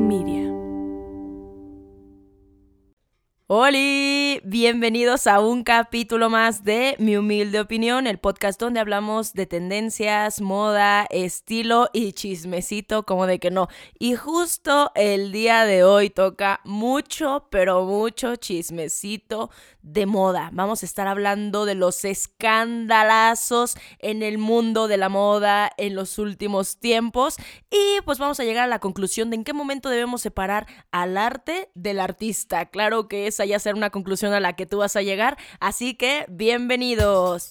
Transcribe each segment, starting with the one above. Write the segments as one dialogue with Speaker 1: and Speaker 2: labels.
Speaker 1: Media. Hola, bienvenidos a un capítulo más de Mi Humilde Opinión, el podcast donde hablamos de tendencias, moda, estilo y chismecito, como de que no. Y justo el día de hoy toca mucho, pero mucho chismecito de moda. Vamos a estar hablando de los escandalazos en el mundo de la moda en los últimos tiempos y pues vamos a llegar a la conclusión de en qué momento debemos separar al arte del artista. Claro que es ya ser una conclusión a la que tú vas a llegar. Así que, bienvenidos.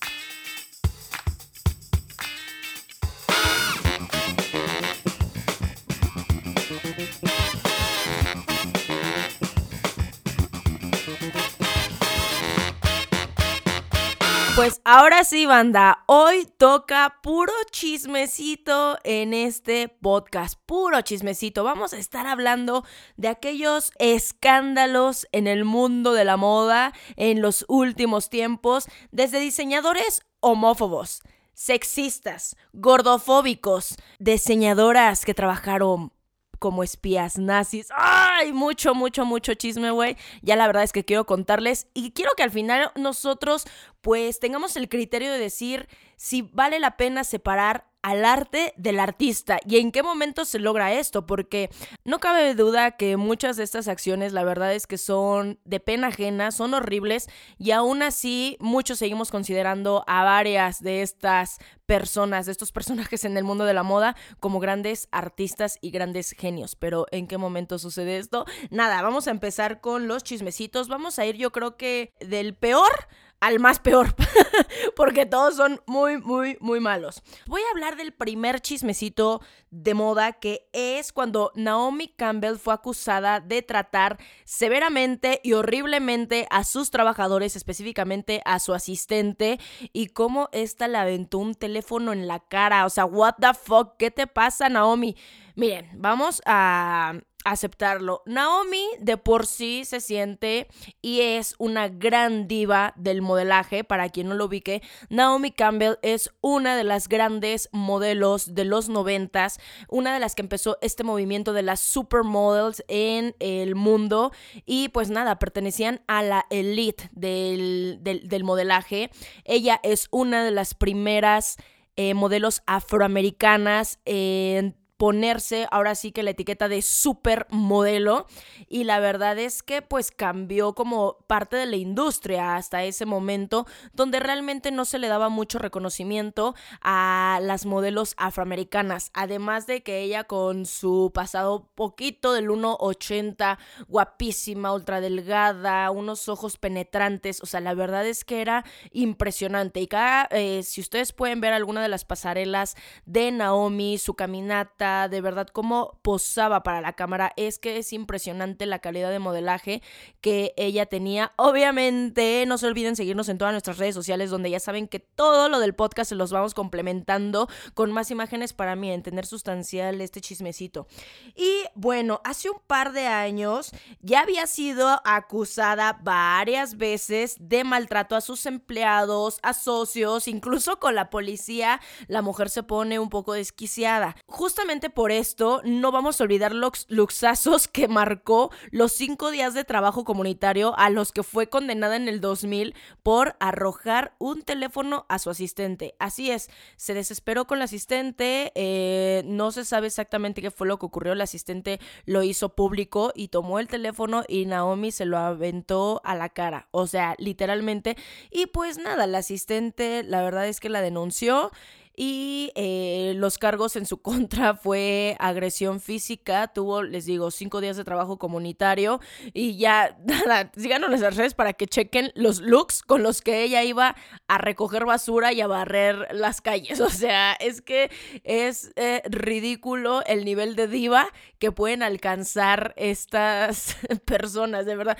Speaker 1: Pues ahora sí, banda, hoy toca puro chismecito en este podcast, puro chismecito. Vamos a estar hablando de aquellos escándalos en el mundo de la moda en los últimos tiempos, desde diseñadores homófobos, sexistas, gordofóbicos, diseñadoras que trabajaron como espías nazis. ¡Ay! Mucho, mucho, mucho chisme, güey. Ya la verdad es que quiero contarles y quiero que al final nosotros pues tengamos el criterio de decir si vale la pena separar al arte del artista y en qué momento se logra esto, porque no cabe duda que muchas de estas acciones la verdad es que son de pena ajena, son horribles y aún así muchos seguimos considerando a varias de estas personas, de estos personajes en el mundo de la moda como grandes artistas y grandes genios. Pero ¿en qué momento sucede esto? Nada, vamos a empezar con los chismecitos, vamos a ir yo creo que del peor al más peor, porque todos son muy, muy, muy malos. Voy a hablar del primer chismecito de moda que es cuando Naomi Campbell fue acusada de tratar severamente y horriblemente a sus trabajadores, específicamente a su asistente, y cómo esta le aventó un teléfono en la cara. O sea, what the fuck, ¿qué te pasa, Naomi? Miren, vamos a aceptarlo. Naomi de por sí se siente y es una gran diva del modelaje. Para quien no lo ubique, Naomi Campbell es una de las grandes modelos de los noventas, una de las que empezó este movimiento de las supermodels en el mundo y pues nada, pertenecían a la elite del, del, modelaje. Ella es una de las primeras eh, modelos afroamericanas en ponerse ahora sí que la etiqueta de supermodelo. Y la verdad es que pues cambió como parte de la industria hasta ese momento donde realmente no se le daba mucho reconocimiento a las modelos afroamericanas. Además de que ella con su pasado poquito del 1.80 guapísima ultra delgada unos ojos penetrantes o sea la verdad es que era impresionante. Y cada eh, si ustedes pueden ver alguna de las pasarelas de Naomi su caminata de verdad cómo posaba para la cámara. Es que es impresionante la calidad de modelaje que ella tenía. Obviamente, no se olviden seguirnos en todas nuestras redes sociales donde ya saben que todo lo del podcast se los vamos complementando con más imágenes para mí, entender sustancial este chismecito. Y bueno, hace un par de años ya había sido acusada varias veces de maltrato a sus empleados, a socios, incluso con la policía. La mujer se pone un poco desquiciada. Justamente por esto, no vamos a olvidar los luxazos que marcó los cinco días de trabajo comunitario a los que fue condenada en el 2000 por arrojar un teléfono a su asistente. Así es, se desesperó con la asistente, eh, no se sabe exactamente qué fue lo que ocurrió, el asistente lo hizo público y tomó el teléfono y Naomi se lo aventó a la cara, o sea, literalmente. Y pues nada, la asistente, la verdad es que la denunció y eh, los cargos en su contra fue agresión física, tuvo, les digo, cinco días de trabajo comunitario y ya, nada, síganos las redes para que chequen los looks con los que ella iba a recoger basura y a barrer las calles. O sea, es que es eh, ridículo el nivel de diva que pueden alcanzar estas personas, de verdad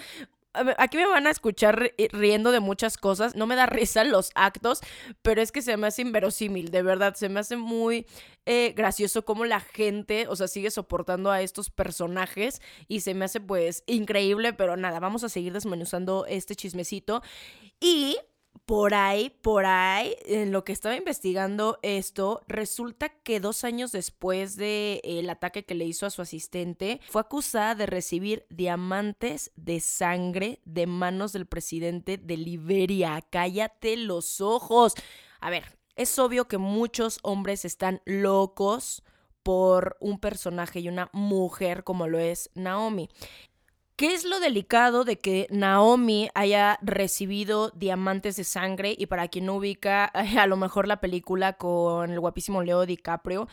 Speaker 1: aquí me van a escuchar riendo de muchas cosas. No me da risa los actos, pero es que se me hace inverosímil, de verdad. Se me hace muy eh, gracioso cómo la gente, o sea, sigue soportando a estos personajes y se me hace pues increíble, pero nada, vamos a seguir desmenuzando este chismecito. Y por ahí, por ahí, en lo que estaba investigando esto, resulta que dos años después del el ataque que le hizo a su asistente, fue acusada de recibir diamantes de sangre de manos del presidente de Liberia. Cállate los ojos. A ver, es obvio que muchos hombres están locos por un personaje y una mujer como lo es Naomi. ¿Qué es lo delicado de que Naomi haya recibido diamantes de sangre? Y para quien no ubica a lo mejor la película con el guapísimo Leo DiCaprio,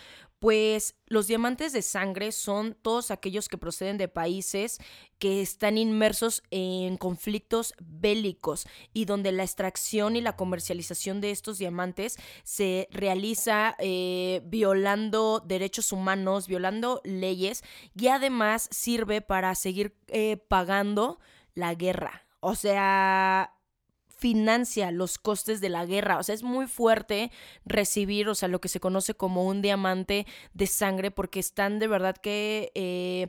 Speaker 1: pues los diamantes de sangre son todos aquellos que proceden de países que están inmersos en conflictos bélicos y donde la extracción y la comercialización de estos diamantes se realiza eh, violando derechos humanos, violando leyes y además sirve para seguir eh, pagando la guerra. O sea, financia los costes de la guerra. O sea, es muy fuerte recibir, o sea, lo que se conoce como un diamante de sangre, porque están de verdad que... Eh,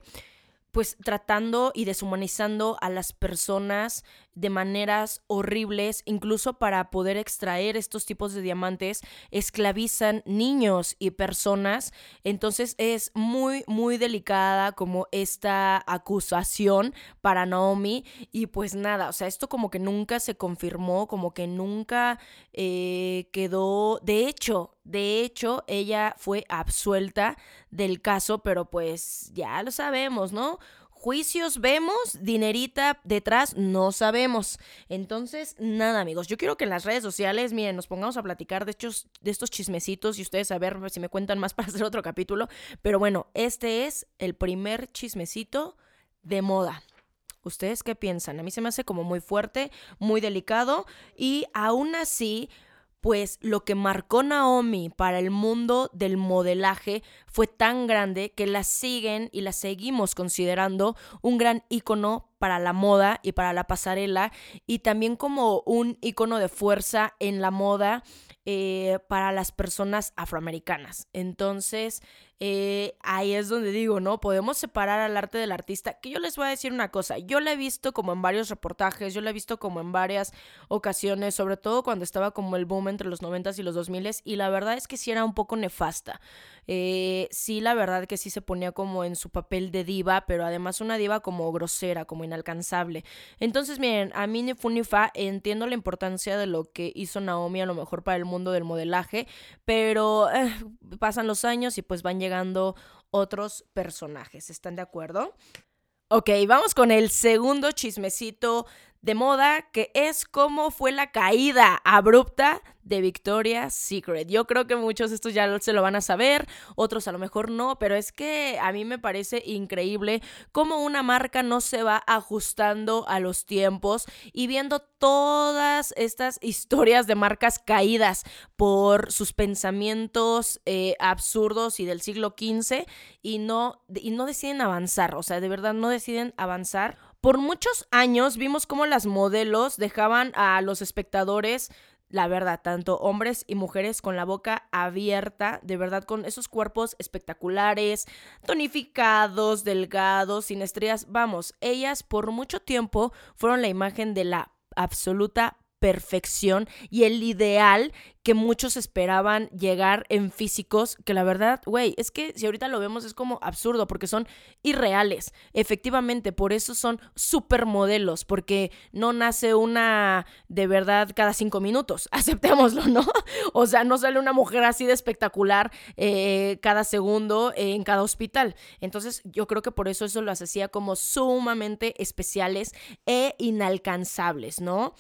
Speaker 1: pues tratando y deshumanizando a las personas de maneras horribles, incluso para poder extraer estos tipos de diamantes, esclavizan niños y personas. Entonces es muy, muy delicada como esta acusación para Naomi. Y pues nada, o sea, esto como que nunca se confirmó, como que nunca eh, quedó. De hecho, de hecho, ella fue absuelta del caso, pero pues ya lo sabemos, ¿no? Juicios vemos, dinerita detrás no sabemos. Entonces, nada, amigos. Yo quiero que en las redes sociales, miren, nos pongamos a platicar de, estos, de estos chismecitos y ustedes a ver si me cuentan más para hacer otro capítulo. Pero bueno, este es el primer chismecito de moda. ¿Ustedes qué piensan? A mí se me hace como muy fuerte, muy delicado y aún así pues lo que marcó Naomi para el mundo del modelaje fue tan grande que la siguen y la seguimos considerando un gran ícono para la moda y para la pasarela y también como un ícono de fuerza en la moda eh, para las personas afroamericanas. Entonces, eh, ahí es donde digo, ¿no? Podemos separar al arte del artista. Que yo les voy a decir una cosa, yo la he visto como en varios reportajes, yo la he visto como en varias ocasiones, sobre todo cuando estaba como el boom entre los 90s y los 2000s, y la verdad es que sí era un poco nefasta. Eh, sí, la verdad que sí se ponía como en su papel de diva, pero además una diva como grosera, como inalcanzable. Entonces, miren, a mí ni fu ni fa, entiendo la importancia de lo que hizo Naomi a lo mejor para el mundo del modelaje, pero eh, pasan los años y pues van llegando otros personajes. ¿Están de acuerdo? Ok, vamos con el segundo chismecito de moda, que es cómo fue la caída abrupta de Victoria's Secret. Yo creo que muchos estos ya se lo van a saber, otros a lo mejor no, pero es que a mí me parece increíble cómo una marca no se va ajustando a los tiempos y viendo todas estas historias de marcas caídas por sus pensamientos eh, absurdos y del siglo XV y no, y no deciden avanzar, o sea, de verdad no deciden avanzar. Por muchos años vimos cómo las modelos dejaban a los espectadores la verdad, tanto hombres y mujeres con la boca abierta, de verdad, con esos cuerpos espectaculares, tonificados, delgados, sin estrellas. Vamos, ellas por mucho tiempo fueron la imagen de la absoluta perfección y el ideal que muchos esperaban llegar en físicos, que la verdad, güey, es que si ahorita lo vemos es como absurdo porque son irreales. Efectivamente, por eso son supermodelos, porque no nace una de verdad cada cinco minutos, aceptémoslo, ¿no? O sea, no sale una mujer así de espectacular eh, cada segundo en cada hospital. Entonces, yo creo que por eso eso las hacía como sumamente especiales e inalcanzables, ¿no?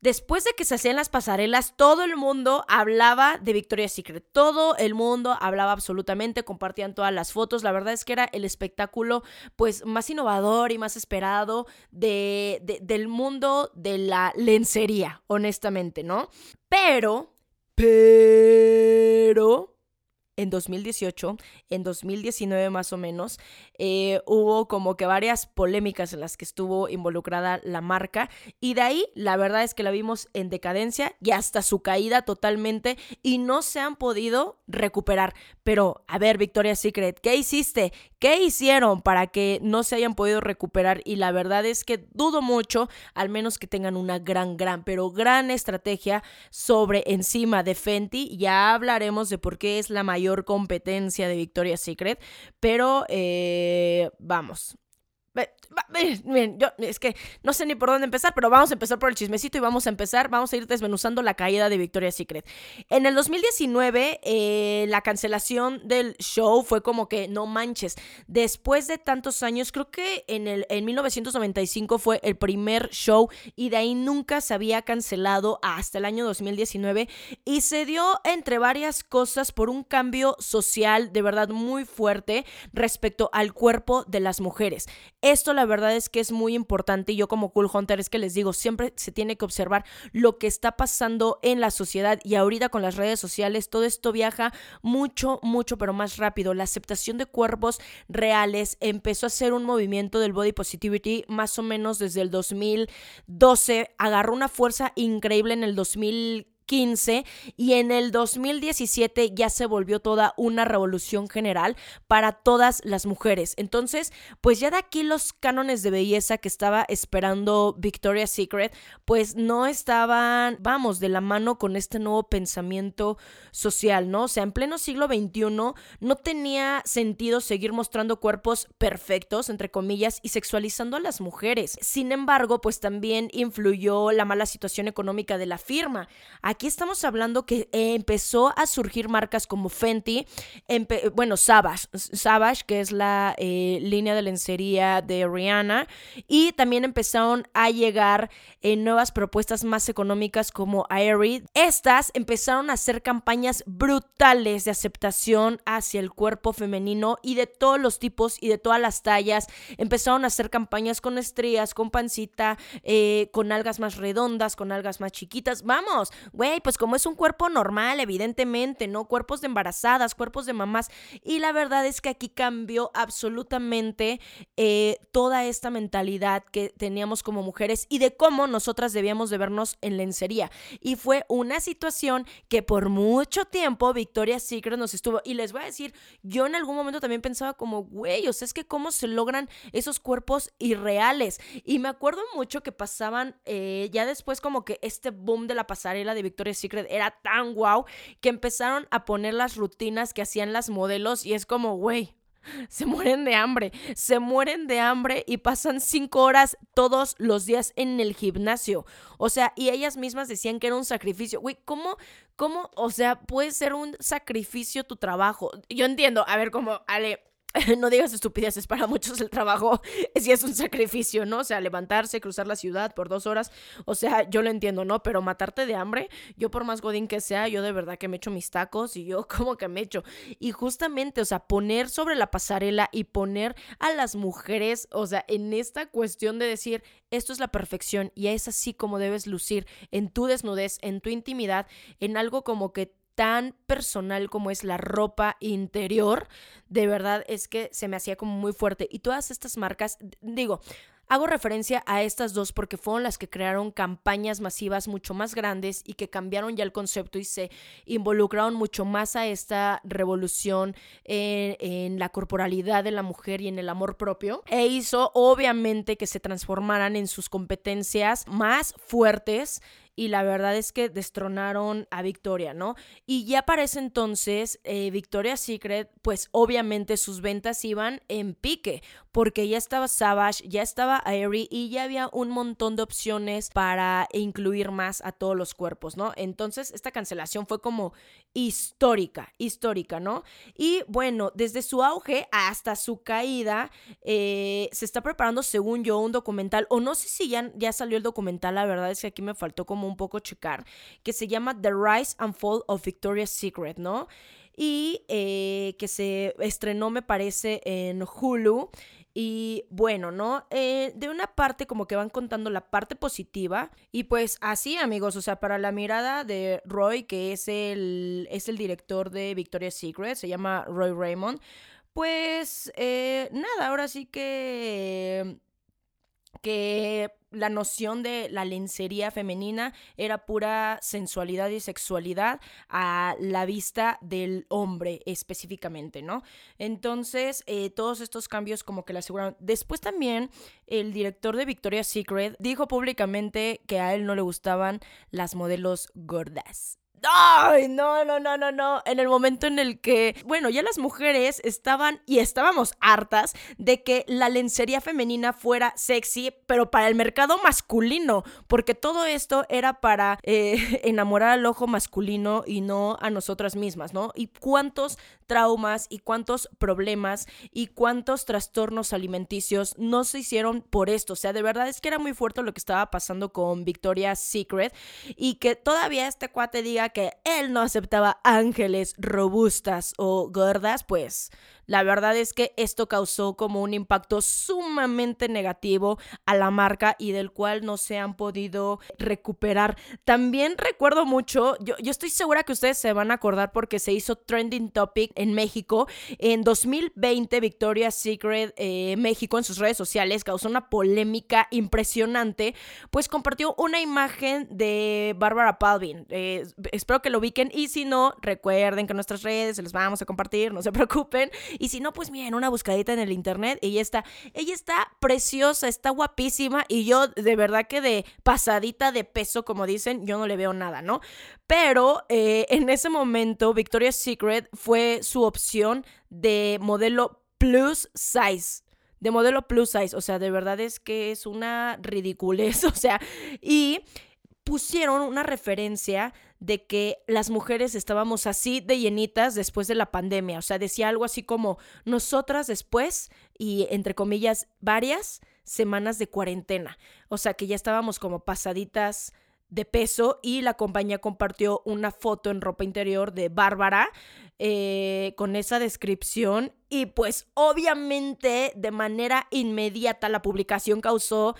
Speaker 1: Después de que se hacían las pasarelas, todo el mundo hablaba de Victoria's Secret. Todo el mundo hablaba absolutamente, compartían todas las fotos. La verdad es que era el espectáculo pues más innovador y más esperado de, del mundo de la lencería, honestamente, ¿no? Pero, pero, en 2018, en 2019 más o menos, eh, hubo como que varias polémicas en las que estuvo involucrada la marca y de ahí la verdad es que la vimos en decadencia y hasta su caída totalmente y no se han podido recuperar. Pero, a ver, Victoria's Secret, ¿qué hiciste? ¿Qué hicieron para que no se hayan podido recuperar? Y la verdad es que dudo mucho, al menos que tengan una gran, gran, pero gran estrategia sobre encima de Fenty. Ya hablaremos de por qué es la mayor competencia de Victoria's Secret, pero eh, vamos, Miren, yo es que no sé ni por dónde empezar, pero vamos a empezar por el chismecito y vamos a empezar, vamos a ir desmenuzando la caída de Victoria's Secret. En el 2019, eh, la cancelación del show fue como que no manches. Después de tantos años, creo que en, el, en 1995 fue el primer show y de ahí nunca se había cancelado hasta el año 2019 y se dio entre varias cosas por un cambio social de verdad muy fuerte respecto al cuerpo de las mujeres. Esto la verdad es que es muy importante y yo como Cool Hunter es que les digo, siempre se tiene que observar lo que está pasando en la sociedad y ahorita con las redes sociales todo esto viaja mucho, mucho, pero más rápido. La aceptación de cuerpos reales empezó a ser un movimiento del body positivity más o menos desde el 2012, agarró una fuerza increíble en el 2015 15 y en el 2017 ya se volvió toda una revolución general para todas las mujeres. Entonces, pues ya de aquí los cánones de belleza que estaba esperando Victoria's Secret, pues no estaban, vamos, de la mano con este nuevo pensamiento social, ¿no? O sea, en pleno siglo XXI no tenía sentido seguir mostrando cuerpos perfectos, entre comillas, y sexualizando a las mujeres. Sin embargo, pues también influyó la mala situación económica de la firma. Estamos hablando que empezó a surgir marcas como Fenty, bueno, Savage, Savage, que es la eh, línea de lencería de Rihanna, y también empezaron a llegar eh, nuevas propuestas más económicas como Aerie. Estas empezaron a hacer campañas brutales de aceptación hacia el cuerpo femenino y de todos los tipos y de todas las tallas. Empezaron a hacer campañas con estrías, con pancita, eh, con algas más redondas, con algas más chiquitas. Vamos, pues como es un cuerpo normal, evidentemente, ¿no? Cuerpos de embarazadas, cuerpos de mamás. Y la verdad es que aquí cambió absolutamente eh, toda esta mentalidad que teníamos como mujeres y de cómo nosotras debíamos de vernos en lencería. Y fue una situación que por mucho tiempo Victoria's Secret nos estuvo. Y les voy a decir, yo en algún momento también pensaba como, güey, o sea, es que cómo se logran esos cuerpos irreales. Y me acuerdo mucho que pasaban eh, ya después como que este boom de la pasarela de Victoria's Victoria's Secret era tan guau que empezaron a poner las rutinas que hacían las modelos y es como, güey, se mueren de hambre, se mueren de hambre y pasan cinco horas todos los días en el gimnasio. O sea, y ellas mismas decían que era un sacrificio. Güey, ¿cómo, cómo, o sea, puede ser un sacrificio tu trabajo? Yo entiendo, a ver, como, Ale, no digas estupideces, para muchos el trabajo sí es un sacrificio, ¿no? O sea, levantarse, cruzar la ciudad por dos horas, o sea, yo lo entiendo, ¿no? Pero matarte de hambre, yo por más godín que sea, yo de verdad que me echo mis tacos y yo como que me echo. Y justamente, o sea, poner sobre la pasarela y poner a las mujeres, o sea, en esta cuestión de decir, esto es la perfección y es así como debes lucir en tu desnudez, en tu intimidad, en algo como que tan personal como es la ropa interior, de verdad es que se me hacía como muy fuerte. Y todas estas marcas, digo, Hago referencia a estas dos porque fueron las que crearon campañas masivas mucho más grandes y que cambiaron ya el concepto y se involucraron mucho más a esta revolución en, la corporalidad de la mujer y en el amor propio. E hizo obviamente que se transformaran en sus competencias más fuertes y la verdad es que destronaron a Victoria, ¿no? Y ya para ese entonces, eh, Victoria's Secret, pues obviamente sus ventas iban en pique, porque ya estaba Savage, ya estaba Aerie y ya había un montón de opciones para incluir más a todos los cuerpos, ¿no? Entonces, esta cancelación fue como histórica, histórica, ¿no? Y bueno, desde su auge hasta su caída, eh, se está preparando, según yo, un documental, o no sé si ya, ya salió el documental, la verdad es que aquí me faltó como un poco checar, que se llama The Rise and Fall of Victoria's Secret, ¿no? Y eh, que se estrenó, me parece, en Hulu. Y bueno, ¿no? Eh, de una parte como que van contando la parte positiva y pues así amigos, o sea, para la mirada de Roy, que es el, es el director de Victoria's Secret, se llama Roy Raymond, pues eh, nada, ahora sí que que la noción de la lencería femenina era pura sensualidad y sexualidad a la vista del hombre específicamente, ¿no? Entonces, eh, todos estos cambios como que le aseguraron. Después también el director de Victoria's Secret dijo públicamente que a él no le gustaban las modelos gordas. Ay, no, no, no, no, no. En el momento en el que, bueno, ya las mujeres estaban y estábamos hartas de que la lencería femenina fuera sexy, pero para el mercado masculino, porque todo esto era para eh, enamorar al ojo masculino y no a nosotras mismas, ¿no? Y cuántos traumas y cuántos problemas y cuántos trastornos alimenticios no se hicieron por esto. O sea, de verdad es que era muy fuerte lo que estaba pasando con Victoria's Secret y que todavía este cuate diga que él no aceptaba ángeles robustas o gordas, pues la verdad es que esto causó como un impacto sumamente negativo a la marca y del cual no se han podido recuperar. También recuerdo mucho, yo, yo estoy segura que ustedes se van a acordar porque se hizo trending topic en México. En 2020, Victoria's Secret eh, México en sus redes sociales causó una polémica impresionante, pues compartió una imagen de Barbara Palvin. Eh, espero que lo ubiquen y si no, recuerden que nuestras redes se les vamos a compartir, no se preocupen. Y si no, pues miren, una buscadita en el internet, ella está, ella está preciosa, está guapísima y yo de verdad que de pasadita de peso, como dicen, yo no le veo nada, ¿no? Pero eh, en ese momento Victoria's Secret fue su opción de modelo plus size de modelo plus size, o sea, de verdad es que es una ridiculez, o sea, y pusieron una referencia de que las mujeres estábamos así de llenitas después de la pandemia. O sea, decía algo así como nosotras después y entre comillas varias semanas de cuarentena. O sea, que ya estábamos como pasaditas de peso y la compañía compartió una foto en ropa interior de Bárbara eh, con esa descripción y pues obviamente de manera inmediata la publicación causó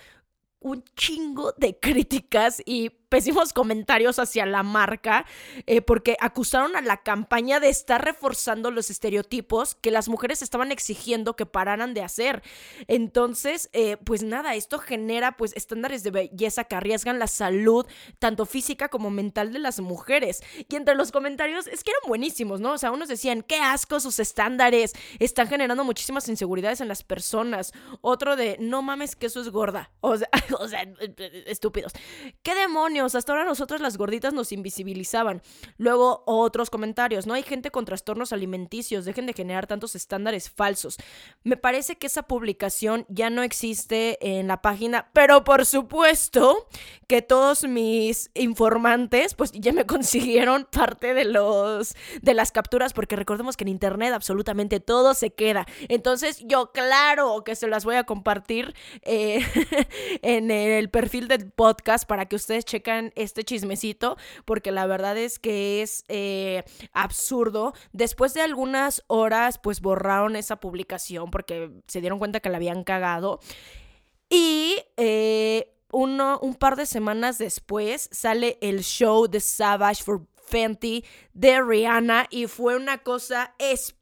Speaker 1: un chingo de críticas y pésimos comentarios hacia la marca eh, porque acusaron a la campaña de estar reforzando los estereotipos que las mujeres estaban exigiendo que pararan de hacer. Entonces, eh, pues nada, esto genera pues estándares de belleza que arriesgan la salud tanto física como mental de las mujeres. Y entre los comentarios es que eran buenísimos, ¿no? O sea, unos decían, qué asco sus estándares, están generando muchísimas inseguridades en las personas. Otro de, no mames que eso es gorda. O sea, o sea estúpidos. ¿Qué demonios? Hasta ahora nosotros las gorditas nos invisibilizaban. Luego otros comentarios, no hay gente con trastornos alimenticios, dejen de generar tantos estándares falsos. Me parece que esa publicación ya no existe en la página, pero por supuesto que todos mis informantes pues ya me consiguieron parte de los de las capturas porque recordemos que en internet absolutamente todo se queda. Entonces yo claro que se las voy a compartir eh, en el perfil del podcast para que ustedes chequen este chismecito, porque la verdad es que es eh, absurdo. Después de algunas horas, pues borraron esa publicación porque se dieron cuenta que la habían cagado. Y eh, uno, un par de semanas después sale el show de Savage for Fenty de Rihanna y fue una cosa espectacular,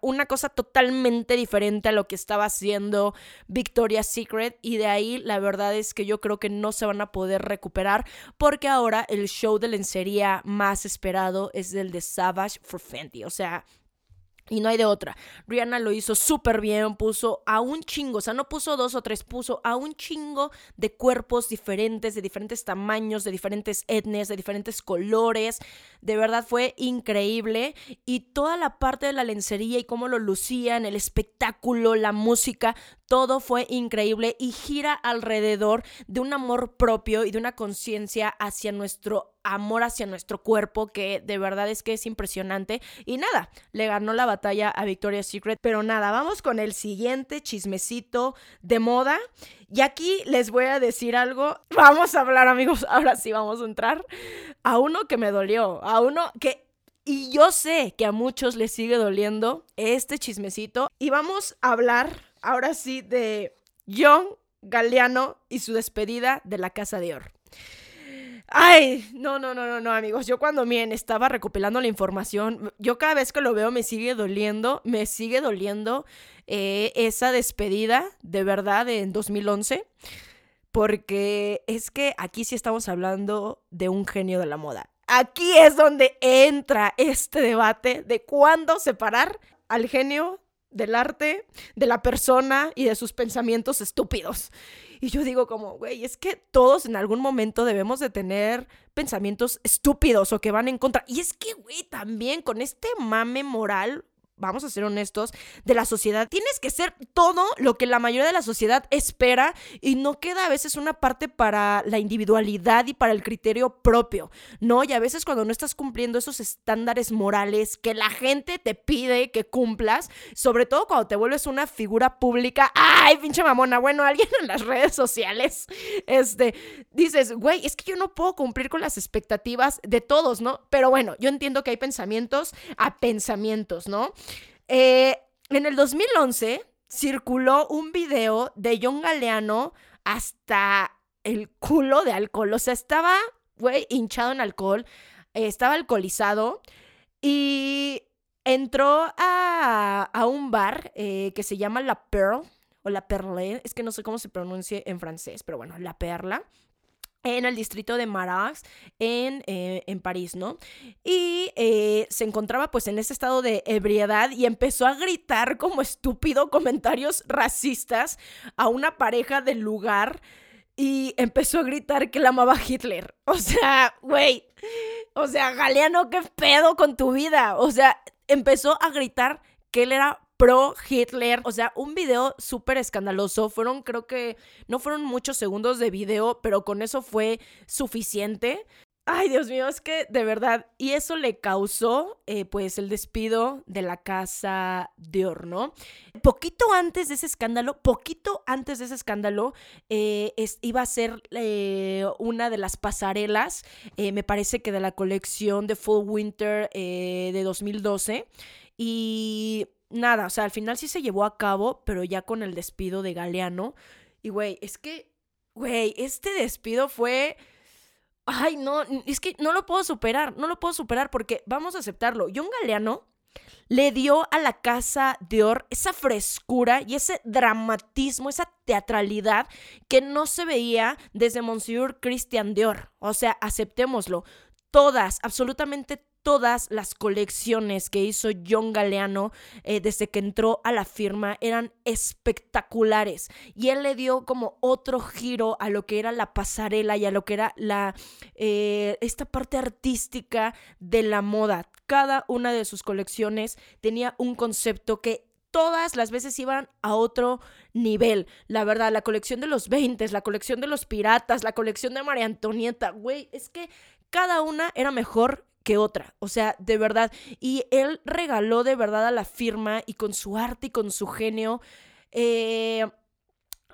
Speaker 1: una cosa totalmente diferente a lo que estaba haciendo Victoria's Secret y de ahí la verdad es que yo creo que no se van a poder recuperar porque ahora el show de lencería más esperado es el de Savage for Fenty, o sea, y no hay de otra. Rihanna lo hizo súper bien, puso a un chingo, o sea, no puso dos o tres, puso a un chingo de cuerpos diferentes, de diferentes tamaños, de diferentes etnias, de diferentes colores. De verdad fue increíble. Y toda la parte de la lencería y cómo lo lucían, el espectáculo, la música, todo fue increíble y gira alrededor de un amor propio y de una conciencia hacia nuestro amor hacia nuestro cuerpo que de verdad es que es impresionante. Y nada, le ganó la batalla a Victoria's Secret, pero nada, vamos con el siguiente chismecito de moda. Y aquí les voy a decir algo, vamos a hablar amigos, ahora sí vamos a entrar a uno que me dolió, a uno que y yo sé que a muchos les sigue doliendo este chismecito. Y vamos a hablar ahora sí, de John Galeano y su despedida de la Casa de Oro. Ay, no, no, no, no, no, amigos. Yo cuando miren estaba recopilando la información, yo cada vez que lo veo me sigue doliendo, me sigue doliendo eh, esa despedida de verdad en 2011, porque es que aquí sí estamos hablando de un genio de la moda. Aquí es donde entra este debate de cuándo separar al genio del arte, de la persona y de sus pensamientos estúpidos. Y yo digo como, güey, es que todos en algún momento debemos de tener pensamientos estúpidos o que van en contra. Y es que, güey, también con este mame moral vamos a ser honestos, de la sociedad. Tienes que ser todo lo que la mayoría de la sociedad espera y no queda a veces una parte para la individualidad y para el criterio propio, ¿no? Y a veces cuando no estás cumpliendo esos estándares morales que la gente te pide que cumplas, sobre todo cuando te vuelves una figura pública, ay, pinche mamona, bueno, alguien en las redes sociales, este, dices, güey, es que yo no puedo cumplir con las expectativas de todos, ¿no? Pero bueno, yo entiendo que hay pensamientos a pensamientos, ¿no? Eh, en el 2011 circuló un video de John Galeano hasta el culo de alcohol. O sea, estaba, hinchado en alcohol, eh, estaba alcoholizado y entró a, un bar eh, que se llama La Pearl o La Perle, es que no sé cómo se pronuncia en francés, pero bueno, La Perla en el distrito de Marais, en, eh, en París, ¿no? Y eh, se encontraba pues en ese estado de ebriedad y empezó a gritar como estúpido comentarios racistas a una pareja del lugar y empezó a gritar que la amaba Hitler. O sea, güey, o sea, Galeano, ¿qué pedo con tu vida? O sea, empezó a gritar que él era pro Hitler. O sea, un video súper escandaloso. Fueron, creo que, no fueron muchos segundos de video, pero con eso fue suficiente. Ay, Dios mío, es que de verdad, y eso le causó eh, pues el despido de la casa de horno. Poquito antes de ese escándalo, poquito antes de ese escándalo, eh, iba a ser eh, una de las pasarelas, me parece que de la colección de Full Winter de 2012. Y nada, o sea, al final sí se llevó a cabo, pero ya con el despido de Galeano. Y, güey, es que, güey, este despido fue... Ay, no, es que no lo puedo superar, no lo puedo superar porque vamos a aceptarlo. John Galeano le dio a la casa Dior esa frescura y ese dramatismo, esa teatralidad que no se veía desde Monsieur Christian Dior. O sea, aceptémoslo. Todas, absolutamente todas las colecciones que hizo John Galeano eh, desde que entró a la firma eran espectaculares y él le dio como otro giro a lo que era la pasarela y a lo que era la eh, esta parte artística de la moda. Cada una de sus colecciones tenía un concepto que todas las veces iban a otro nivel. La verdad, la colección de los 20, la colección de los piratas, la colección de María Antonieta, güey, es que cada una era mejor que otra. O sea, de verdad. Y él regaló de verdad a la firma y con su arte y con su genio. Eh,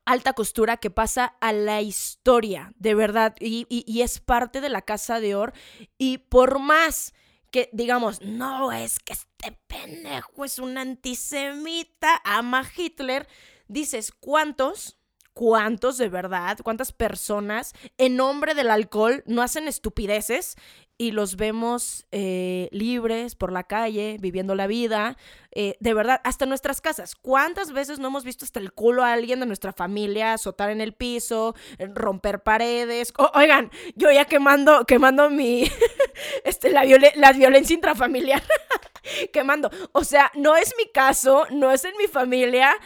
Speaker 1: alta costura que pasa a la historia, de verdad, y, y, es parte de la Casa de Or. Y por más que digamos, no es que este pendejo es un antisemita, ama Hitler, dices, ¿cuántos? ¿Cuántos de verdad? ¿Cuántas personas en nombre del alcohol no hacen estupideces y los vemos eh, libres por la calle, viviendo la vida, eh, de verdad, hasta nuestras casas. ¿Cuántas veces no hemos visto hasta el culo a alguien de nuestra familia azotar en el piso, eh, romper paredes? oigan, yo ya quemando, quemando mi, este, la, la violencia intrafamiliar, quemando. O sea, no es mi caso, no es en mi familia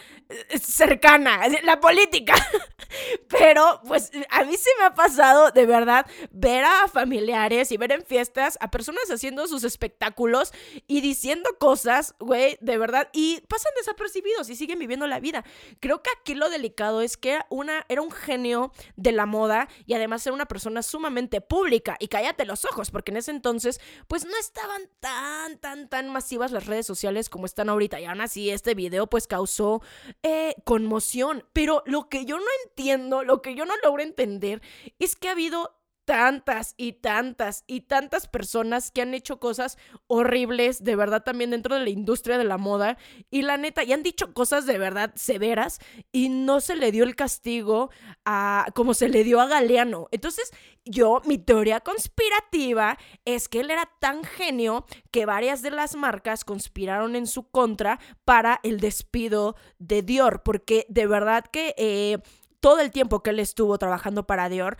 Speaker 1: cercana, la política. Pero pues a mí sí me ha pasado de verdad ver a familiares y ver en fiestas a personas haciendo sus espectáculos y diciendo cosas, güey, de verdad, y pasan desapercibidos y siguen viviendo la vida. Creo que aquí lo delicado es que una, era un genio de la moda y además era una persona sumamente pública. Y cállate los ojos, porque en ese entonces pues no estaban tan, tan, tan masivas las redes sociales como están ahorita. Y aún así este video pues causó eh, conmoción. Pero lo que yo no entiendo, lo que yo no logro entender, es que ha habido tantas y tantas y tantas personas que han hecho cosas horribles, de verdad, también dentro de la industria de la moda. Y la neta, y han dicho cosas de verdad severas y no se le dio el castigo a como se le dio a Galeano. Entonces, yo, mi teoría conspirativa es que él era tan genio que varias de las marcas conspiraron en su contra para el despido de Dior, porque de verdad que eh, todo el tiempo que él estuvo trabajando para Dior,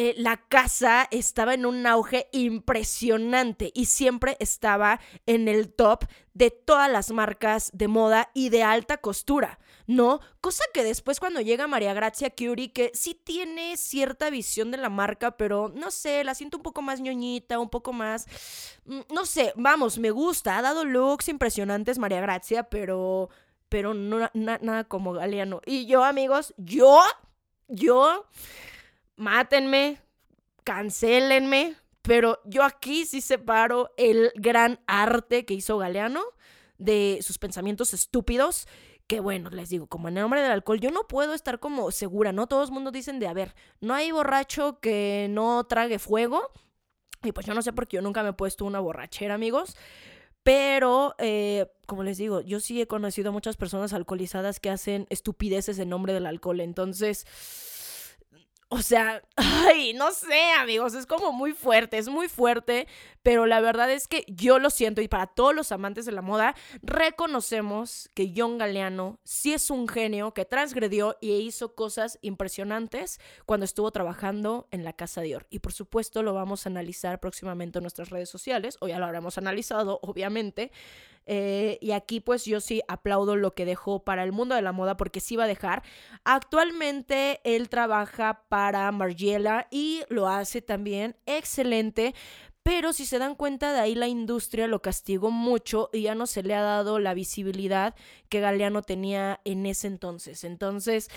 Speaker 1: eh, la casa estaba en un auge impresionante y siempre estaba en el top de todas las marcas de moda y de alta costura, ¿no? Cosa que después cuando llega María Grazia Curie, que sí tiene cierta visión de la marca, pero no sé, la siento un poco más ñoñita, un poco más, mm, no sé, vamos, me gusta, ha dado looks impresionantes María Grazia, pero, pero no, nada como Galeano. Y yo, amigos, yo, yo mátenme, cancelenme, pero yo aquí sí separo el gran arte que hizo Galeano de sus pensamientos estúpidos. Que bueno, les digo, como en el nombre del alcohol, yo no puedo estar como segura, ¿no? Todos los mundos dicen de, a ver, no hay borracho que no trague fuego. Y pues yo no sé por qué yo nunca me he puesto una borrachera, amigos. Pero, eh, como les digo, yo sí he conocido a muchas personas alcoholizadas que hacen estupideces en nombre del alcohol. Entonces, o sea, ay, no sé, amigos, es como muy fuerte, es muy fuerte, pero la verdad es que yo lo siento y para todos los amantes de la moda, reconocemos que John Galeano sí es un genio que transgredió y hizo cosas impresionantes cuando estuvo trabajando en la Casa Dior. Y por supuesto lo vamos a analizar próximamente en nuestras redes sociales, o ya lo habremos analizado, obviamente. Eh, y aquí pues yo sí aplaudo lo que dejó para el mundo de la moda porque sí va a dejar. Actualmente él trabaja para Margiela y lo hace también excelente. Pero si se dan cuenta de ahí la industria lo castigó mucho y ya no se le ha dado la visibilidad que Galeano tenía en ese entonces. Entonces,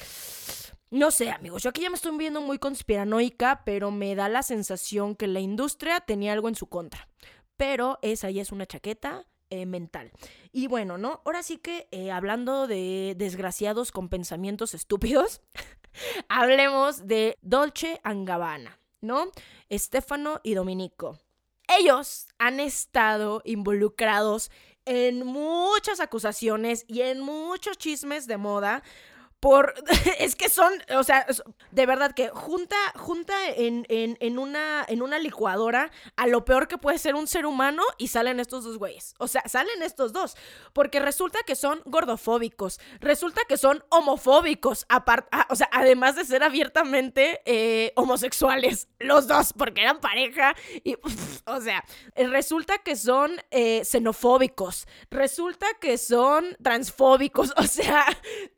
Speaker 1: no sé amigos, yo aquí ya me estoy viendo muy conspiranoica, pero me da la sensación que la industria tenía algo en su contra. Pero esa ya es una chaqueta eh, mental. Y bueno, ¿no? Ahora sí que eh, hablando de desgraciados con pensamientos estúpidos, hablemos de Dolce Gabbana, ¿no? Estefano y Dominico. Ellos han estado involucrados en muchas acusaciones y en muchos chismes de moda por es que son, o sea, de verdad que junta, junta en, en, una, en una licuadora a lo peor que puede ser un ser humano y salen estos dos güeyes. O sea, salen estos dos. Porque resulta que son gordofóbicos, resulta que son homofóbicos, aparte, o sea, además de ser abiertamente eh, homosexuales, los dos, porque eran pareja. Y, o sea, resulta que son eh, xenofóbicos, resulta que son transfóbicos, o sea,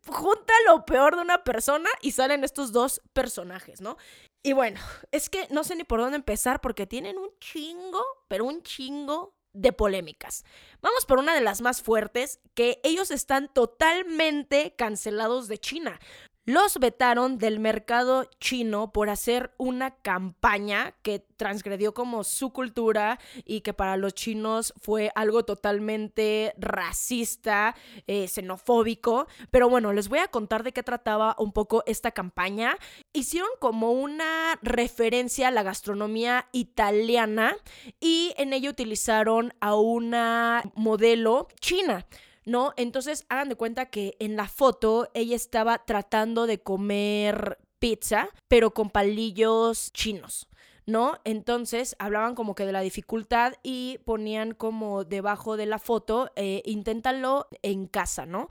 Speaker 1: júntalo peor de una persona y salen estos dos personajes, ¿no? Y bueno, es que no sé ni por dónde empezar porque tienen un chingo, pero un chingo de polémicas. Vamos por una de las más fuertes, que ellos están totalmente cancelados de China los vetaron del mercado chino por hacer una campaña que transgredió como su cultura y que para los chinos fue algo totalmente racista, eh, xenofóbico. Pero bueno, les voy a contar de qué trataba un poco esta campaña. Hicieron como una referencia a la gastronomía italiana y en ello utilizaron a una modelo china. ¿No? Entonces hagan de cuenta que en la foto ella estaba tratando de comer pizza, pero con palillos chinos. ¿no? Entonces hablaban como que de la dificultad y ponían como debajo de la foto, eh, inténtalo en casa, ¿no?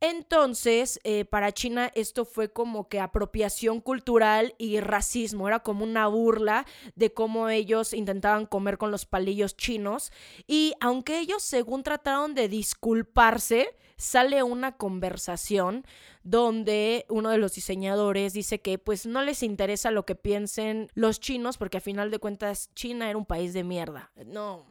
Speaker 1: Entonces, eh, para China esto fue como que apropiación cultural y racismo, era como una burla de cómo ellos intentaban comer con los palillos chinos y aunque ellos según trataron de disculparse, sale una conversación donde uno de los diseñadores dice que pues no les interesa lo que piensen los chinos porque a final de cuentas China era un país de mierda. No,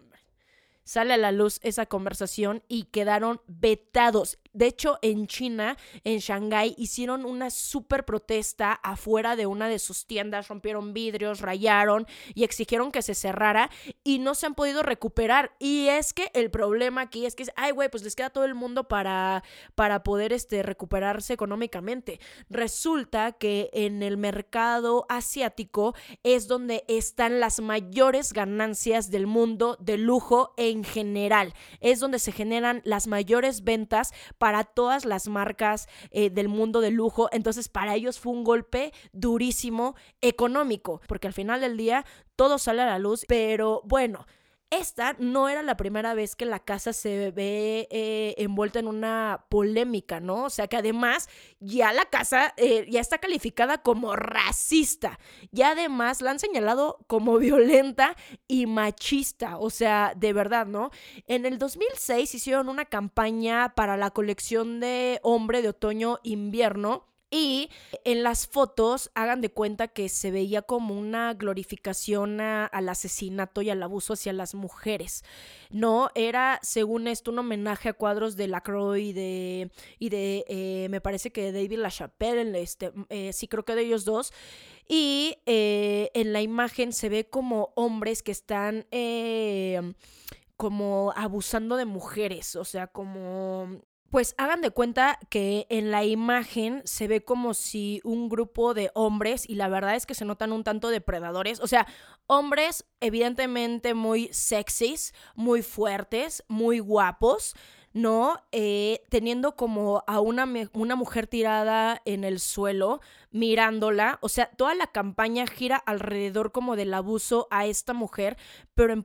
Speaker 1: sale a la luz esa conversación y quedaron vetados. De hecho, en China, en Shanghái, hicieron una súper protesta afuera de una de sus tiendas, rompieron vidrios, rayaron y exigieron que se cerrara y no se han podido recuperar. Y es que el problema aquí es que, ay, güey, pues les queda todo el mundo para, para poder este, recuperarse económicamente. Resulta que en el mercado asiático es donde están las mayores ganancias del mundo de lujo en general. Es donde se generan las mayores ventas para todas las marcas eh, del mundo de lujo. Entonces para ellos fue un golpe durísimo económico, porque al final del día todo sale a la luz, pero bueno. Esta no era la primera vez que la casa se ve eh, envuelta en una polémica, ¿no? O sea que además ya la casa eh, ya está calificada como racista y además la han señalado como violenta y machista, o sea, de verdad, ¿no? En el 2006 hicieron una campaña para la colección de hombre de otoño-invierno y en las fotos hagan de cuenta que se veía como una glorificación al asesinato y al abuso hacia las mujeres. No, era según esto un homenaje a cuadros de Lacroix y de, y de eh, me parece que de David LaChapelle, este, eh, sí creo que de ellos dos. Y eh, en la imagen se ve como hombres que están como abusando de mujeres, o sea, como pues hagan de cuenta que en la imagen se ve como si un grupo de hombres, y la verdad es que se notan un tanto depredadores, o sea, hombres evidentemente muy sexys, muy fuertes, muy guapos, ¿no? Eh, teniendo como a una, una mujer tirada en el suelo, mirándola, o sea, toda la campaña gira alrededor como del abuso a esta mujer, pero en,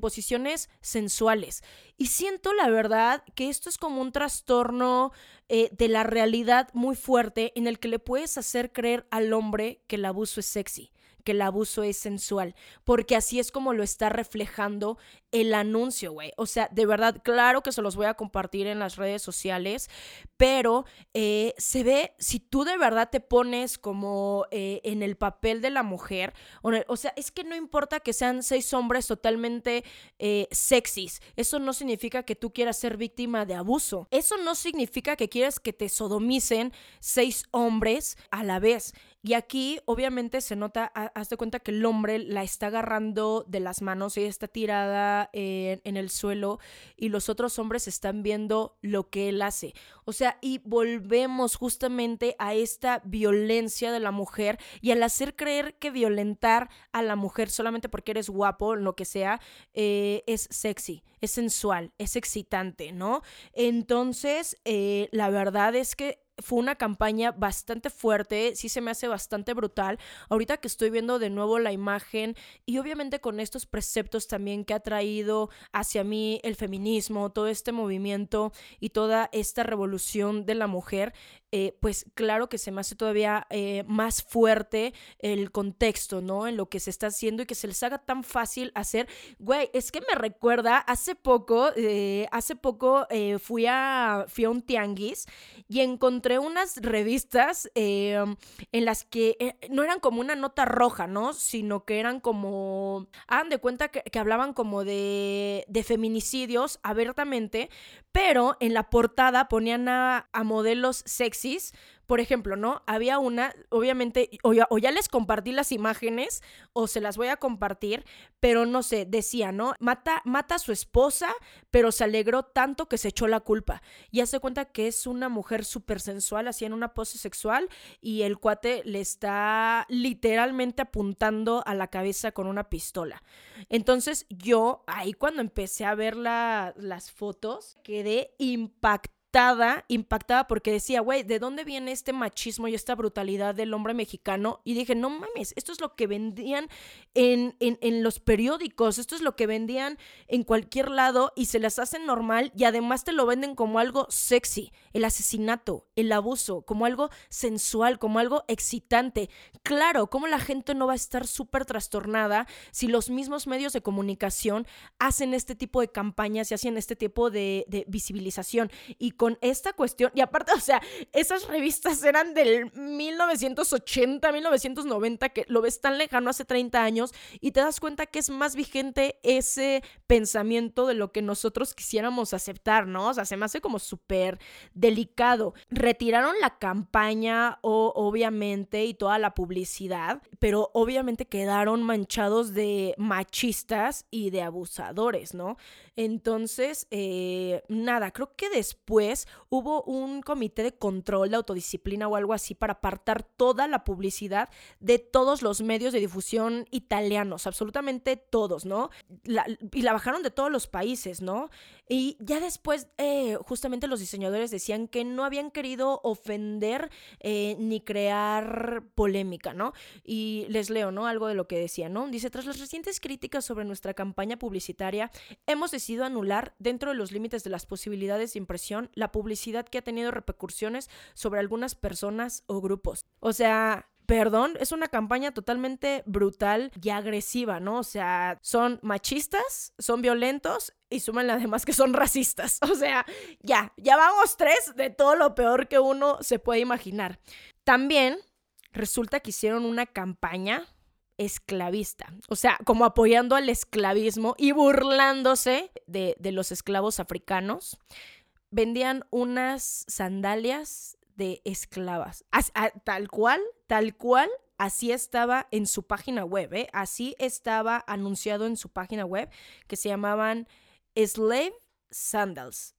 Speaker 1: posiciones sensuales. Y siento la verdad que esto es como un trastorno eh, de la realidad muy fuerte en el que le puedes hacer creer al hombre que el abuso es sexy que el abuso es sensual, porque así es como lo está reflejando el anuncio, güey. O sea, de verdad, claro que se los voy a compartir en las redes sociales, pero eh, se ve, si tú de verdad te pones como eh, en el papel de la mujer, o, sea, es que no importa que sean seis hombres totalmente eh, sexys, eso no significa que tú quieras ser víctima de abuso, eso no significa que quieras que te sodomicen seis hombres a la vez. Y aquí obviamente se nota, haz de cuenta que el hombre la está agarrando de las manos, ella está tirada en, en, el suelo y los otros hombres están viendo lo que él hace. O sea, y volvemos justamente a esta violencia de la mujer y al hacer creer que violentar a la mujer solamente porque eres guapo, lo que sea, eh, es sexy, es sensual, es excitante, ¿no? Entonces, eh, la verdad es que fue una campaña bastante fuerte, sí se me hace bastante brutal. Ahorita que estoy viendo de nuevo la imagen y obviamente con estos preceptos también que ha traído hacia mí el feminismo, todo este movimiento y toda esta revolución de la mujer, eh, pues claro que se me hace todavía eh, más fuerte el contexto, ¿no? En lo que se está haciendo y que se les haga tan fácil hacer. Güey, es que me recuerda, hace poco, eh, hace poco fui, a, fui a un tianguis y encontré unas revistas en las que no eran como una nota roja, ¿no? Sino que eran como, hagan de cuenta que, que hablaban como de, de feminicidios abiertamente, pero en la portada ponían a, modelos por ejemplo, ¿no? Había una, obviamente, o ya, les compartí las imágenes o se las voy a compartir, pero no sé, decía, ¿no? Mata, mata a su esposa, pero se alegró tanto que se echó la culpa. Y hace cuenta que es una mujer súper sensual, así en una pose sexual, y el cuate le está literalmente apuntando a la cabeza con una pistola. Entonces yo, ahí cuando empecé a ver las fotos, quedé impactada impactada, impactada porque decía, güey, ¿de dónde viene este machismo y esta brutalidad del hombre mexicano? Y dije, no mames, esto es lo que vendían en, en, los periódicos, esto es lo que vendían en cualquier lado y se las hacen normal y además te lo venden como algo sexy, el asesinato, el abuso, como algo sensual, como algo excitante. Claro, ¿cómo la gente no va a estar súper trastornada si los mismos medios de comunicación hacen este tipo de campañas y hacen este tipo de, de visibilización? Y con esta cuestión, y aparte, o sea, esas revistas eran del 1980, 1990, que lo ves tan lejano hace 30 años, y te das cuenta que es más vigente ese pensamiento de lo que nosotros quisiéramos aceptar, ¿no? O sea, se me hace como súper delicado. Retiraron la campaña, o, obviamente, y toda la publicidad, pero obviamente quedaron manchados de machistas y de abusadores, ¿no? Entonces, eh, nada, creo que después hubo un comité de control de autodisciplina o algo así para apartar toda la publicidad de todos los medios de difusión italianos, absolutamente todos, ¿no? y la bajaron de todos los países, ¿no? Y ya después, eh, justamente los diseñadores decían que no habían querido ofender eh, ni crear polémica, ¿no? Y les leo, ¿no? Algo de lo que decía, ¿no? Dice, tras las recientes críticas sobre nuestra campaña publicitaria, hemos decidido anular, dentro de los límites de las posibilidades de impresión, la publicidad que ha tenido repercusiones sobre algunas personas o grupos. O sea, perdón, es una campaña totalmente brutal y agresiva, ¿no? O sea, son machistas, son violentos y suman además que son racistas. O sea, ya, ya vamos tres de todo lo peor que uno se puede imaginar. También resulta que hicieron una campaña esclavista, o sea, como apoyando al esclavismo y burlándose de, de los esclavos africanos. Vendían unas sandalias de esclavas. tal cual, tal cual, así estaba en su página web, ¿eh? Así estaba anunciado en su página web que se llamaban Slave Sandals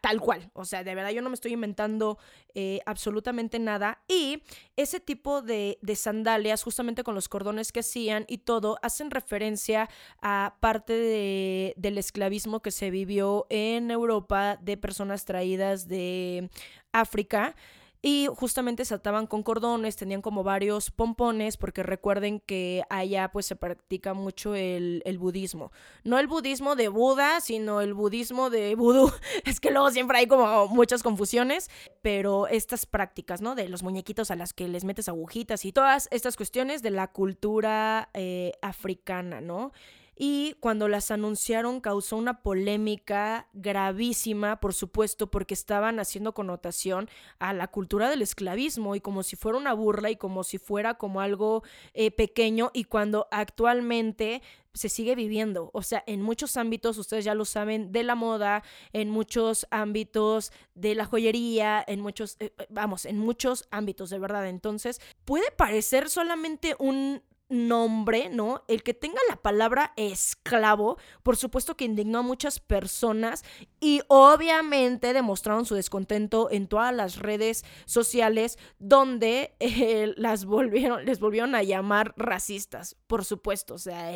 Speaker 1: tal cual. O sea, de verdad yo no me estoy inventando eh, absolutamente nada. Y ese tipo de, de, sandalias, justamente con los cordones que hacían y todo, hacen referencia a parte de, del esclavismo que se vivió en Europa de personas traídas de África y justamente se ataban con cordones, tenían como varios pompones, porque recuerden que allá pues se practica mucho el, el budismo. No el budismo de Buda, sino el budismo de vudú. Es que luego siempre hay como muchas confusiones, pero estas prácticas, ¿no? De los muñequitos a las que les metes agujitas y todas estas cuestiones de la cultura eh, africana, ¿no? Y cuando las anunciaron causó una polémica gravísima, por supuesto, porque estaban haciendo connotación a la cultura del esclavismo y como si fuera una burla y como si fuera como algo eh, pequeño y cuando actualmente se sigue viviendo, o sea, en muchos ámbitos, ustedes ya lo saben, de la moda, en muchos ámbitos de la joyería, en muchos, eh, eh, vamos, en muchos ámbitos, de verdad. Entonces, puede parecer solamente un nombre, ¿no? El que tenga la palabra esclavo, por supuesto que indignó a muchas personas y obviamente demostraron su descontento en todas las redes sociales donde eh, las volvieron, les volvieron a llamar racistas, por supuesto, o sea,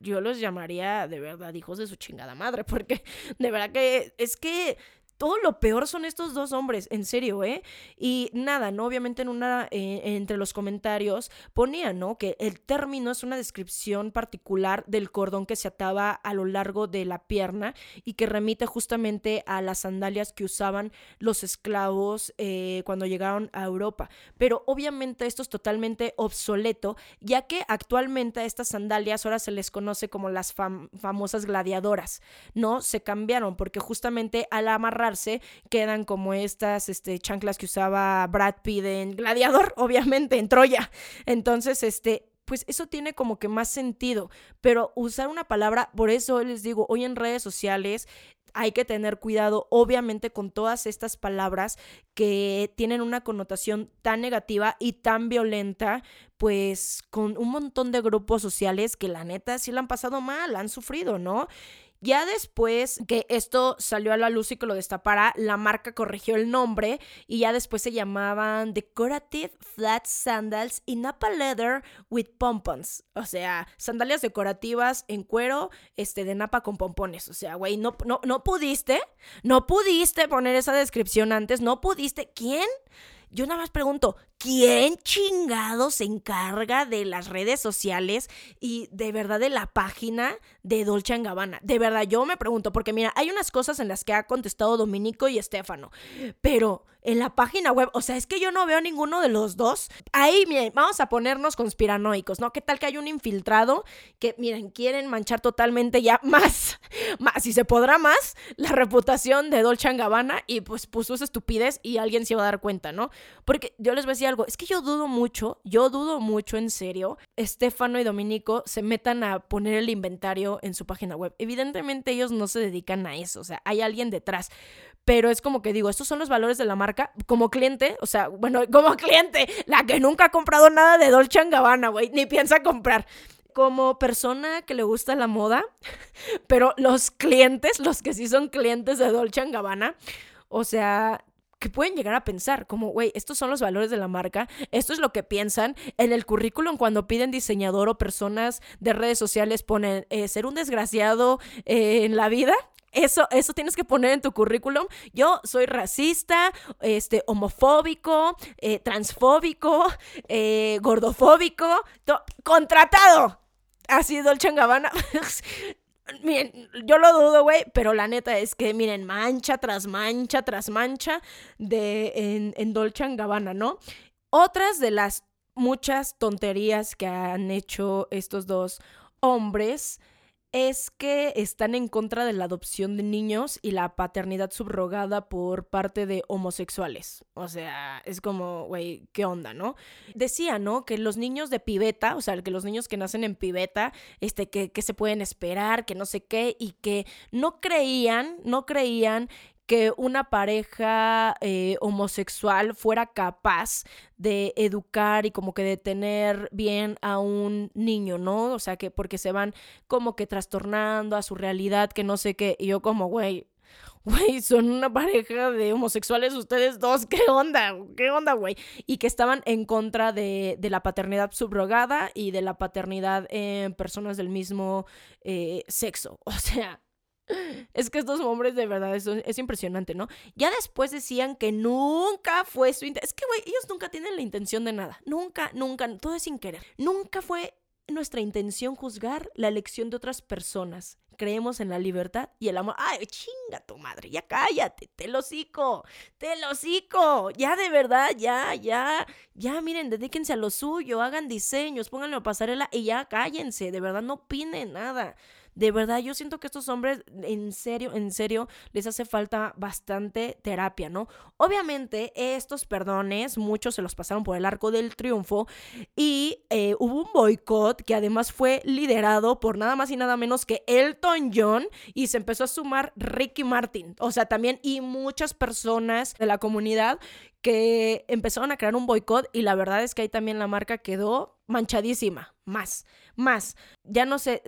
Speaker 1: yo los llamaría de verdad hijos de su chingada madre, porque de verdad que es que todo lo peor son estos dos hombres, en serio, ¿eh? Y nada, ¿no? Obviamente en una, eh, entre los comentarios ponía, ¿no? Que el término es una descripción particular del cordón que se ataba a lo largo de la pierna y que remite justamente a las sandalias que usaban los esclavos eh, cuando llegaron a Europa. Pero obviamente esto es totalmente obsoleto, ya que actualmente a estas sandalias ahora se les conoce como las famosas gladiadoras, ¿no? Se cambiaron porque justamente al amarrar quedan como estas este, chanclas que usaba Brad Pitt en Gladiador, obviamente, en Troya. Entonces, este, pues eso tiene como que más sentido. Pero usar una palabra, por eso les digo, hoy en redes sociales hay que tener cuidado, obviamente, con todas estas palabras que tienen una connotación tan negativa y tan violenta, pues con un montón de grupos sociales que la neta sí la han pasado mal, han sufrido, ¿no? Ya después que esto salió a la luz y que lo destapara, la marca corrigió el nombre y ya después se llamaban Decorative Flat Sandals y Napa Leather with Pompons. O sea, sandalias decorativas en cuero este, de napa con pompones. O sea, güey, no, no, no pudiste, no pudiste poner esa descripción antes, no pudiste. ¿Quién? Yo nada más pregunto, ¿quién chingado se encarga de las redes sociales y de verdad de la página de Dolce Gabbana? De verdad, yo me pregunto, porque mira, hay unas cosas en las que ha contestado Dominico y Estefano, pero en la página web, o sea, es que yo no veo ninguno de los dos. Ahí, miren, vamos a ponernos conspiranoicos, ¿no? ¿Qué tal que hay un infiltrado que, miren, quieren manchar totalmente ya más, más, si se podrá más, la reputación de Dolce Gabbana y pues puso esa estupidez y alguien se va a dar cuenta, ¿no? Porque yo les voy a decir es que yo dudo mucho, yo dudo mucho en serio, Estefano y Dominico se metan a poner el inventario en su página web. Evidentemente ellos no se dedican a eso, o sea, hay alguien detrás pero es como que digo, estos son los valores de la marca como cliente, o sea, bueno, como cliente, la que nunca ha comprado nada de Dolce Gabbana, güey, ni piensa comprar. Como persona que le gusta la moda, pero los clientes, los que sí son clientes de Dolce Gabbana, o sea, que pueden llegar a pensar, como, güey, estos son los valores de la marca, esto es lo que piensan. En el currículum, cuando piden diseñador o personas de redes sociales, ponen eh, ser un desgraciado eh, en la vida. Eso, eso tienes que poner en tu currículum. Yo soy racista, este, homofóbico, eh, transfóbico, gordofóbico, contratado. Así Dolce Gabbana. Miren, yo lo dudo, güey, pero la neta es que, miren, mancha tras mancha tras mancha de, en, en Dolce Gabbana, ¿no? Otras de las muchas tonterías que han hecho estos dos hombres es que están en contra de la adopción de niños y la paternidad subrogada por parte de homosexuales. O sea, es como, güey, ¿qué onda, no? Decía, ¿no? Que los niños de pibeta, o sea, que los niños que nacen en pibeta, este, que, que se pueden esperar, que no sé qué, y que no creían, no creían que una pareja eh, homosexual fuera capaz de educar y como que de tener bien a un niño, ¿no? O sea, que porque se van como que trastornando a su realidad, que no sé qué, y yo como, güey, güey, son una pareja de homosexuales ustedes dos, ¿qué onda? ¿Qué onda, güey? Y que estaban en contra de, de, la paternidad subrogada y de la paternidad en personas del mismo eh, sexo. O sea, es que estos hombres de verdad es, es, impresionante, ¿no? Ya después decían que nunca fue su intención. Es que, güey, ellos nunca tienen la intención de nada. Nunca, nunca, todo es sin querer. Nunca fue nuestra intención juzgar la elección de otras personas. Creemos en la libertad y el amor. ¡Ay, chinga tu madre! Ya cállate, te lo hocico, te lo hocico. Ya de verdad, ya, ya, ya, miren, dedíquense a lo suyo, hagan diseños, pónganlo a pasarela y ya cállense. De verdad, no opinen nada. De verdad, yo siento que estos hombres, en serio, en serio, les hace falta bastante terapia, ¿no? Obviamente, estos perdones, muchos se los pasaron por el arco del triunfo y eh, hubo un boicot que además fue liderado por nada más y nada menos que Elton John y se empezó a sumar Ricky Martin, o sea, también y muchas personas de la comunidad que empezaron a crear un boicot y la verdad es que ahí también la marca quedó manchadísima, más, más. Ya no sé,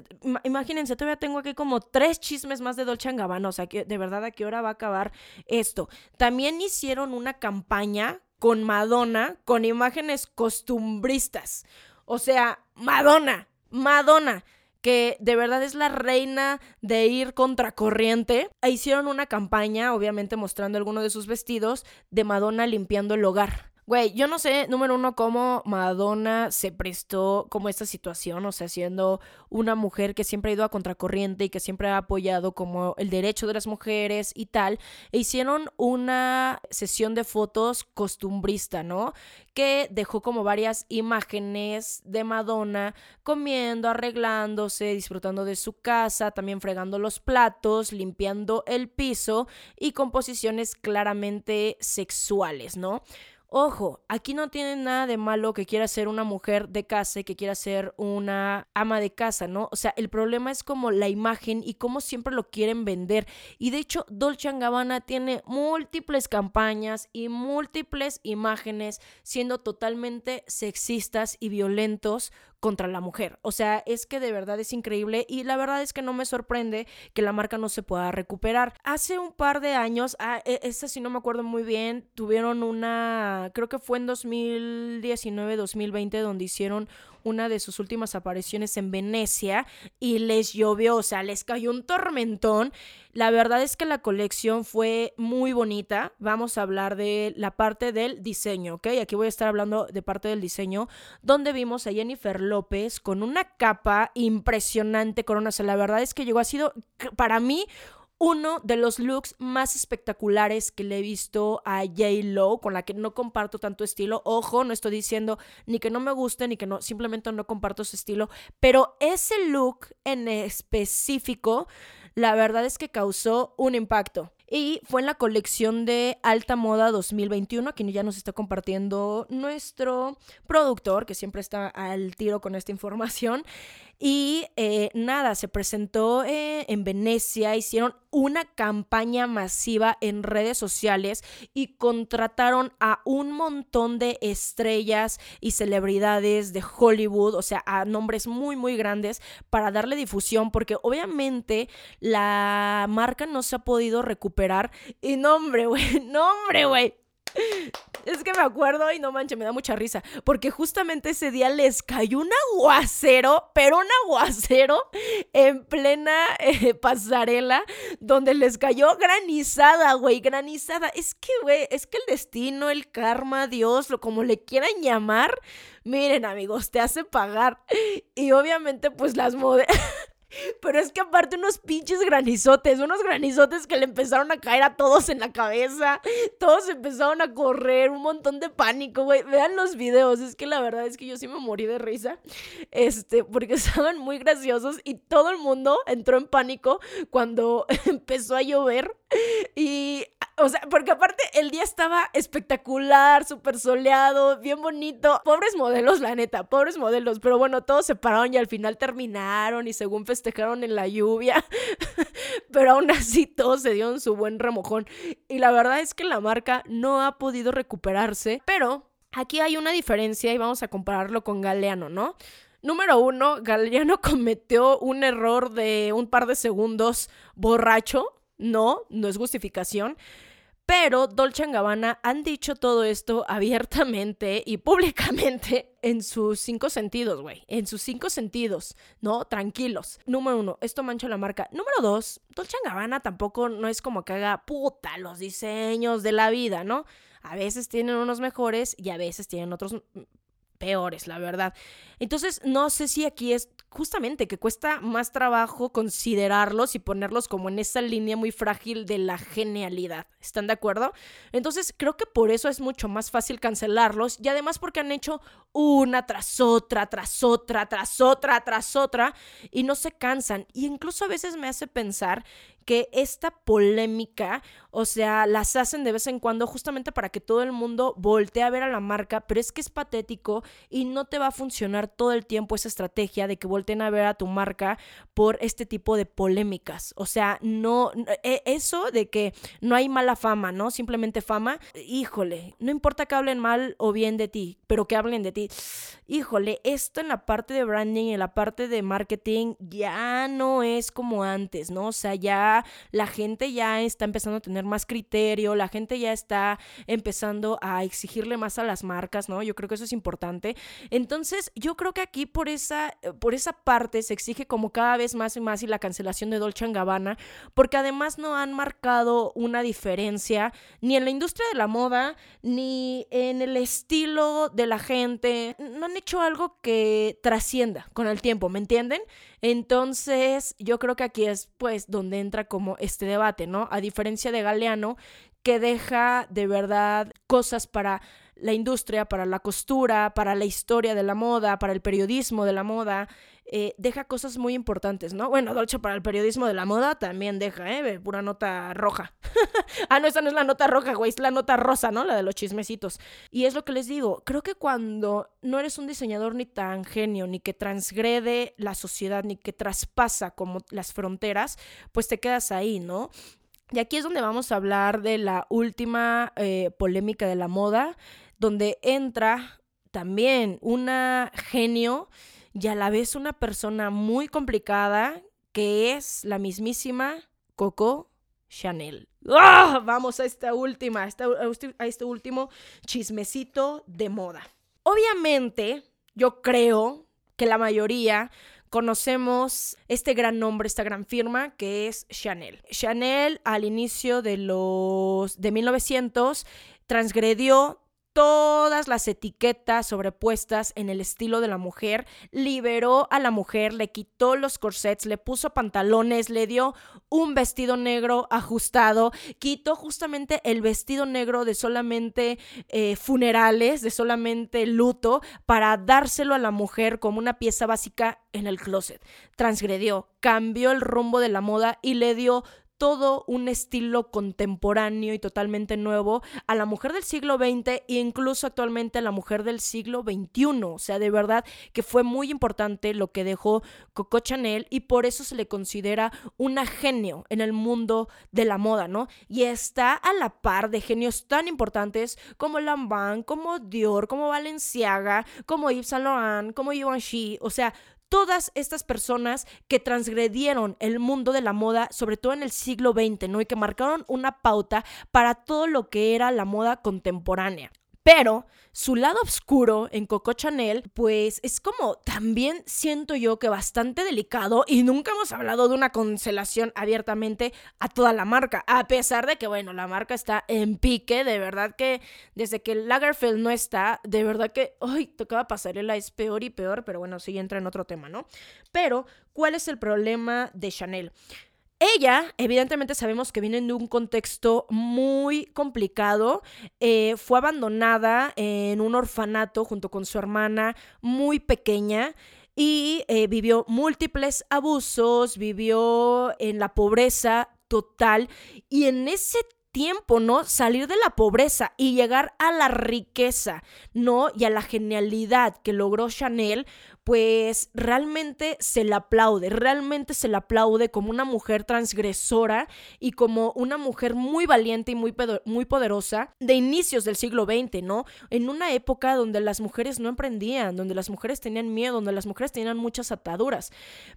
Speaker 1: imagínense, todavía tengo aquí como tres chismes más de Dolce Gabbana, o sea, que de verdad a qué hora va a acabar esto. También hicieron una campaña con Madonna con imágenes costumbristas. O sea, Madonna, Madonna que de verdad es la reina de ir contracorriente. E hicieron una campaña, obviamente mostrando alguno de sus vestidos, de Madonna limpiando el hogar. Güey, yo no sé, número uno, cómo Madonna se prestó como esta situación, o sea, siendo una mujer que siempre ha ido a contracorriente y que siempre ha apoyado como el derecho de las mujeres y tal, e hicieron una sesión de fotos costumbrista, ¿no? Que dejó como varias imágenes de Madonna comiendo, arreglándose, disfrutando de su casa, también fregando los platos, limpiando el piso y composiciones claramente sexuales, ¿no? Ojo, aquí no tiene nada de malo que quiera ser una mujer de casa y que quiera ser una ama de casa, ¿no? O sea, el problema es como la imagen y cómo siempre lo quieren vender. Y de hecho, Dolce Gabbana tiene múltiples campañas y múltiples imágenes siendo totalmente sexistas y violentos contra la mujer. O sea, es que de verdad es increíble y la verdad es que no me sorprende que la marca no se pueda recuperar. Hace un par de años, ah, e, esta sí no me acuerdo muy bien, tuvieron una, creo que fue en 2019-2020 donde hicieron una de sus últimas apariciones en Venecia y les llovió, o sea, les cayó un tormentón. La verdad es que la colección fue muy bonita. Vamos a hablar de la parte del diseño, ¿ok? Aquí voy a estar hablando de parte del diseño, donde vimos a Jennifer López con una capa impresionante, corona. O sea, la verdad es que llegó, ha sido para mí uno de los looks más espectaculares que le he visto a J. Lo, con la que no comparto tanto estilo. Ojo, no estoy diciendo ni que no me guste, ni que no, simplemente no comparto su estilo. Pero ese look en específico, la verdad es que causó un impacto. Y fue en la colección de Alta Moda 2021, aquí ya nos está compartiendo nuestro productor, que siempre está al tiro con esta información. Y eh, nada, se presentó eh, en Venecia, hicieron una campaña masiva en redes sociales y contrataron a un montón de estrellas y celebridades de Hollywood, o sea, a nombres muy, muy grandes para darle difusión, porque obviamente la marca no se ha podido recuperar. Y nombre, güey, nombre, güey. Es que me acuerdo y no manches, me da mucha risa. Porque justamente ese día les cayó un aguacero, pero un aguacero en plena eh, pasarela, donde les cayó granizada, güey, granizada. Es que, güey, es que el destino, el karma, Dios, lo como le quieran llamar, miren, amigos, te hace pagar. Y obviamente, pues las modelos. Pero es que aparte unos pinches granizotes, unos granizotes que le empezaron a caer a todos en la cabeza. Todos empezaron a correr, un montón de pánico, güey. Vean los videos, es que la verdad es que yo sí me morí de risa. Este, porque estaban muy graciosos y todo el mundo entró en pánico cuando empezó a llover. Y o sea, porque aparte el día estaba espectacular, súper soleado, bien bonito. Pobres modelos, la neta, pobres modelos. Pero bueno, todos se pararon y al final terminaron y según festejaron en la lluvia. Pero aún así todos se dieron su buen remojón. Y la verdad es que la marca no ha podido recuperarse. Pero aquí hay una diferencia y vamos a compararlo con Galeano, ¿no? Número uno, Galeano cometió un error de un par de segundos borracho. No, no es justificación. Pero Dolce Gabbana han dicho todo esto abiertamente y públicamente en sus cinco sentidos, güey. En sus cinco sentidos, ¿no? Tranquilos. Número uno, esto mancha la marca. Número dos, Dolce Gabbana tampoco no es como que haga puta los diseños de la vida, ¿no? A veces tienen unos mejores y a veces tienen otros peores, la verdad. Entonces, no sé si aquí es justamente que cuesta más trabajo considerarlos y ponerlos como en esa línea muy frágil de la genialidad. ¿Están de acuerdo? Entonces, creo que por eso es mucho más fácil cancelarlos y además porque han hecho una tras otra, tras otra, tras otra, tras otra y no se cansan. Y incluso a veces me hace pensar que esta polémica, o sea, las hacen de vez en cuando justamente para que todo el mundo voltee a ver a la marca, pero es que es patético y no te va a funcionar todo el tiempo esa estrategia de que volteen a ver a tu marca por este tipo de polémicas. O sea, no, e, eso de que no hay mala fama, ¿no? Simplemente fama, híjole, no importa que hablen mal o bien de ti, pero que hablen de ti. Híjole, esto en la parte de branding, en la parte de marketing, ya no es como antes, ¿no? O sea, ya la gente ya está empezando a tener más criterio, la gente ya está empezando a exigirle más a las marcas, ¿no? Yo creo que eso es importante. Entonces, yo creo que aquí por esa, por esa parte se exige como cada vez más y más y la cancelación de Dolce Gabbana, porque además no han marcado una diferencia ni en la industria de la moda, ni en el estilo de la gente. No han hecho algo que trascienda con el tiempo, ¿me entienden? Entonces, yo creo que aquí es pues donde entra como este debate, ¿no? A diferencia de Galeano, que deja de verdad cosas para la industria, para la costura, para la historia de la moda, para el periodismo de la moda, eh, deja cosas muy importantes, ¿no? Bueno, Dolce para el periodismo de la moda también deja, ¿eh? Pura nota roja. ah, no, esa no es la nota roja, güey, es la nota rosa, ¿no? La de los chismecitos. Y es lo que les digo, creo que cuando no eres un diseñador ni tan genio, ni que transgrede la sociedad, ni que traspasa como las fronteras, pues te quedas ahí, ¿no? Y aquí es donde vamos a hablar de la última eh, polémica de la moda, donde entra también una genio y a la vez una persona muy complicada que es la mismísima Coco Chanel. ¡Ah! Vamos a esta última, a este último chismecito de moda. Obviamente, yo creo que la mayoría conocemos este gran nombre, esta gran firma que es Chanel. Chanel al inicio de los de 1900 transgredió todas las etiquetas sobrepuestas en el estilo de la mujer, liberó a la mujer, le quitó los corsets, le puso pantalones, le dio un vestido negro ajustado, quitó justamente el vestido negro de solamente eh, funerales, de solamente luto, para dárselo a la mujer como una pieza básica en el closet. Transgredió, cambió el rumbo de la moda y le dio todo un estilo contemporáneo y totalmente nuevo a la mujer del siglo XX e incluso actualmente a la mujer del siglo XXI. O sea, de verdad que fue muy importante lo que dejó Coco Chanel y por eso se le considera una genio en el mundo de la moda, ¿no? Y está a la par de genios tan importantes como Lambert, como Dior, como Balenciaga, como Yves Saint Laurent, como Givenchy. O sea, todas estas personas que transgredieron el mundo de la moda, sobre todo en el siglo XX, ¿no? Y que marcaron una pauta para todo lo que era la moda contemporánea. Pero su lado oscuro en Coco Chanel, pues es como también siento yo que bastante delicado y nunca hemos hablado de una cancelación abiertamente a toda la marca, a pesar de que, bueno, la marca está en pique, de verdad que desde que Lagerfeld no está, de verdad que, ay, tocaba pasarela, es peor y peor, pero bueno, sí entra en otro tema, ¿no? Pero, ¿cuál es el problema de Chanel? Ella, evidentemente sabemos que viene de un contexto muy complicado. Eh, fue abandonada en un orfanato junto con su hermana muy pequeña y eh, vivió múltiples abusos, vivió en la pobreza total y en ese tiempo, ¿no? Salir de la pobreza y llegar a la riqueza, ¿no? Y a la genialidad que logró Chanel, pues realmente se le aplaude, realmente se le aplaude como una mujer transgresora y como una mujer muy valiente y muy, muy poderosa de inicios del siglo XX, ¿no? En una época donde las mujeres no emprendían, donde las mujeres tenían miedo, donde las mujeres tenían muchas ataduras.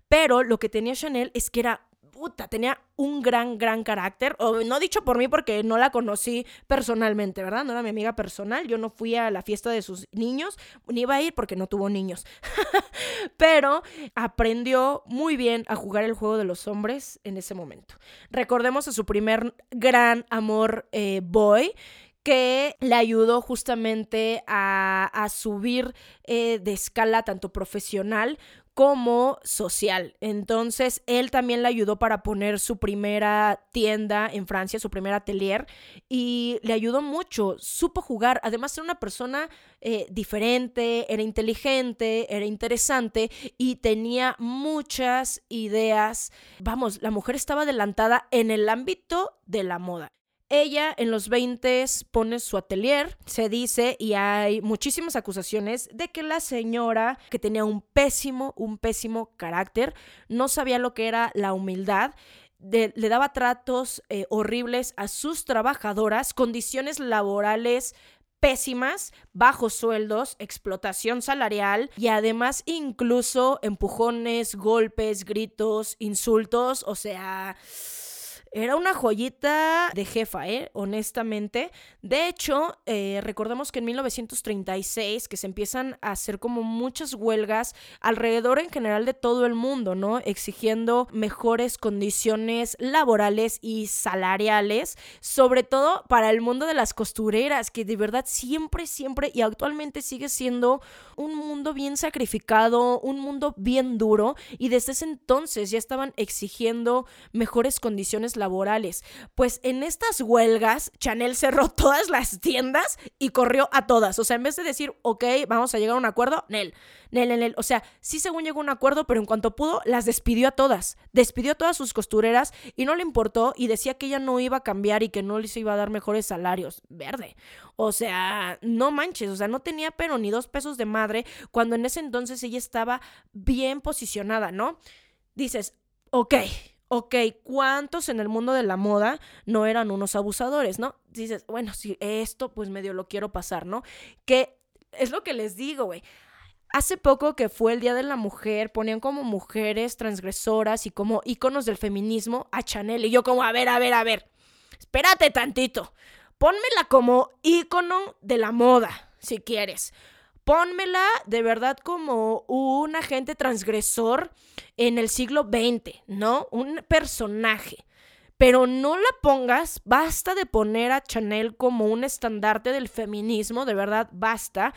Speaker 1: Pero lo que tenía Chanel es que era tenía un gran, gran carácter. O no dicho por mí porque no la conocí personalmente, ¿verdad? No era mi amiga personal. Yo no fui a la fiesta de sus niños, ni iba a ir porque no tuvo niños. Pero aprendió muy bien a jugar el juego de los hombres en ese momento. Recordemos a su primer gran amor eh, boy que le ayudó justamente a, subir eh, de escala tanto profesional como social. Entonces, él también le ayudó para poner su primera tienda en Francia, su primer atelier, y le ayudó mucho, supo jugar, además era una persona eh, diferente, era inteligente, era interesante y tenía muchas ideas. Vamos, la mujer estaba adelantada en el ámbito de la moda. Ella en los 20 pone su atelier, se dice, y hay muchísimas acusaciones de que la señora, que tenía un pésimo, un pésimo carácter, no sabía lo que era la humildad, le daba tratos eh, horribles a sus trabajadoras, condiciones laborales pésimas, bajos sueldos, explotación salarial y además incluso empujones, golpes, gritos, insultos, o sea... Era una joyita de jefa, ¿eh? Honestamente. De hecho, eh, recordemos que en 1936, que se empiezan a hacer como muchas huelgas alrededor en general de todo el mundo, ¿no? Exigiendo mejores condiciones laborales y salariales, sobre todo para el mundo de las costureras, que de verdad siempre, siempre y actualmente sigue siendo un mundo bien sacrificado, un mundo bien duro, y desde ese entonces ya estaban exigiendo mejores condiciones laborales. Pues en estas huelgas, Chanel cerró todas las tiendas y corrió a todas. O sea, en vez de decir, ok, vamos a llegar a un acuerdo, Nel, Nel, Nel, O sea, sí según llegó a un acuerdo, pero en cuanto pudo, las despidió a todas. Despidió a todas sus costureras y no le importó y decía que ella no iba a cambiar y que no les iba a dar mejores salarios. Verde. O sea, no manches, o sea, no tenía pero ni dos pesos de madre cuando en ese entonces ella estaba bien posicionada, ¿no? Dices, ok, ok, ¿cuántos en el mundo de la moda no eran unos abusadores, no? Dices, bueno, si esto pues medio lo quiero pasar, ¿no? Que es lo que les digo, güey. Hace poco que fue el Día de la Mujer, ponían como mujeres transgresoras y como íconos del feminismo a Chanel. Y yo como, a ver, a ver, a ver, espérate tantito. Pónmela como ícono de la moda, si quieres. Pónmela de verdad como un agente transgresor en el siglo XX, ¿no? Un personaje. Pero no la pongas, basta de poner a Chanel como un estandarte del feminismo, de verdad, basta,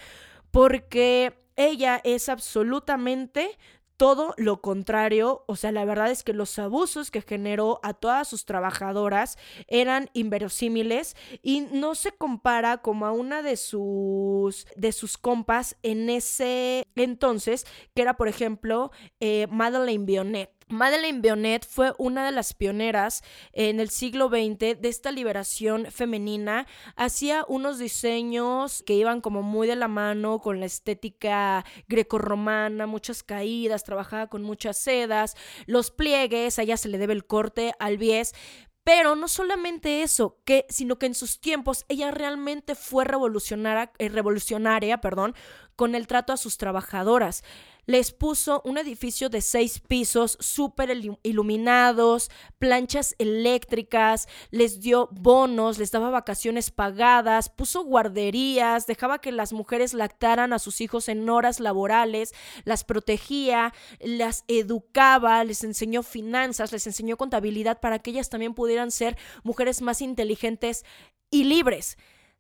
Speaker 1: porque ella es absolutamente todo lo contrario, o sea, la verdad es que los abusos que generó a todas sus trabajadoras eran inverosímiles y no se compara como a una de sus de sus compas en ese entonces, que era por ejemplo eh, Madeleine Bionet. Madeleine Bionet fue una de las pioneras en el siglo XX de esta liberación femenina. Hacía unos diseños que iban como muy de la mano con la estética grecorromana, muchas caídas, trabajaba con muchas sedas, los pliegues, a ella se le debe el corte al bies. Pero no solamente eso, que, sino que en sus tiempos ella realmente fue revolucionaria, eh, revolucionaria perdón, con el trato a sus trabajadoras les puso un edificio de seis pisos súper iluminados, planchas eléctricas, les dio bonos, les daba vacaciones pagadas, puso guarderías, dejaba que las mujeres lactaran a sus hijos en horas laborales, las protegía, las educaba, les enseñó finanzas, les enseñó contabilidad para que ellas también pudieran ser mujeres más inteligentes y libres.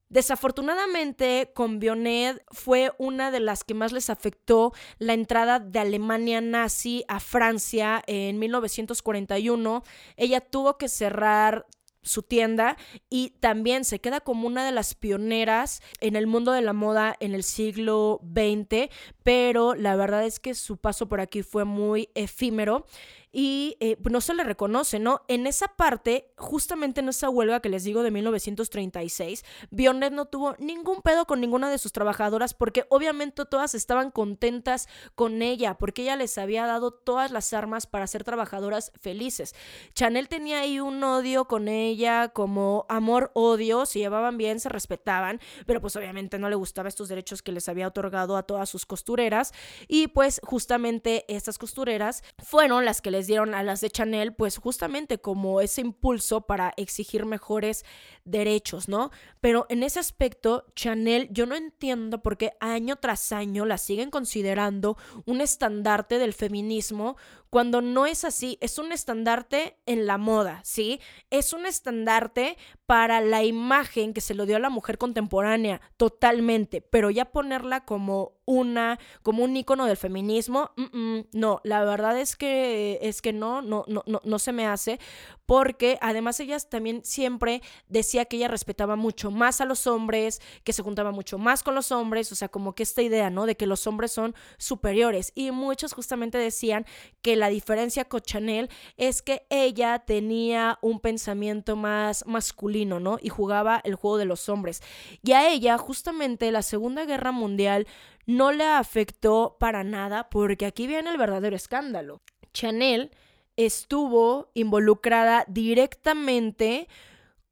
Speaker 1: Desafortunadamente, con Bionet fue una de las que más les afectó la entrada de Alemania nazi a Francia en 1941. Ella tuvo que cerrar su tienda y también se queda como una de las pioneras en el mundo de la moda en el siglo XX, pero la verdad es que su paso por aquí fue muy efímero y eh, no se le reconoce, ¿no? En esa parte, justamente en esa huelga que les digo de 1936, Bionet no tuvo ningún pedo con ninguna de sus trabajadoras porque obviamente todas estaban contentas con ella, porque ella les había dado todas las armas para ser trabajadoras felices. Chanel tenía ahí un odio con ella, como amor-odio, se llevaban bien, se respetaban, pero pues obviamente no le gustaba estos derechos que les había otorgado a todas sus costureras y pues justamente estas costureras fueron las que les dieron a las de Chanel, pues justamente como ese impulso para exigir mejores derechos, ¿no? Pero en ese aspecto, Chanel, yo no entiendo por qué año tras año la siguen considerando un estandarte del feminismo cuando no es así, es un estandarte en la moda, ¿sí? Es un estandarte para la imagen que se lo dio a la mujer contemporánea, totalmente, pero ya ponerla como una, como un icono del feminismo, no, la verdad es que, es que no, no, no, no, no se me hace, porque además ella también siempre decía que ella respetaba mucho más a los hombres, que se juntaba mucho más con los hombres, o sea, como que esta idea, ¿no? De que los hombres son superiores. Y muchos justamente decían que la diferencia con Chanel es que ella tenía un pensamiento más masculino, ¿no? Y jugaba el juego de los hombres. Y a ella, justamente, la Segunda Guerra Mundial no le afectó para nada porque aquí viene el verdadero escándalo. Chanel estuvo involucrada directamente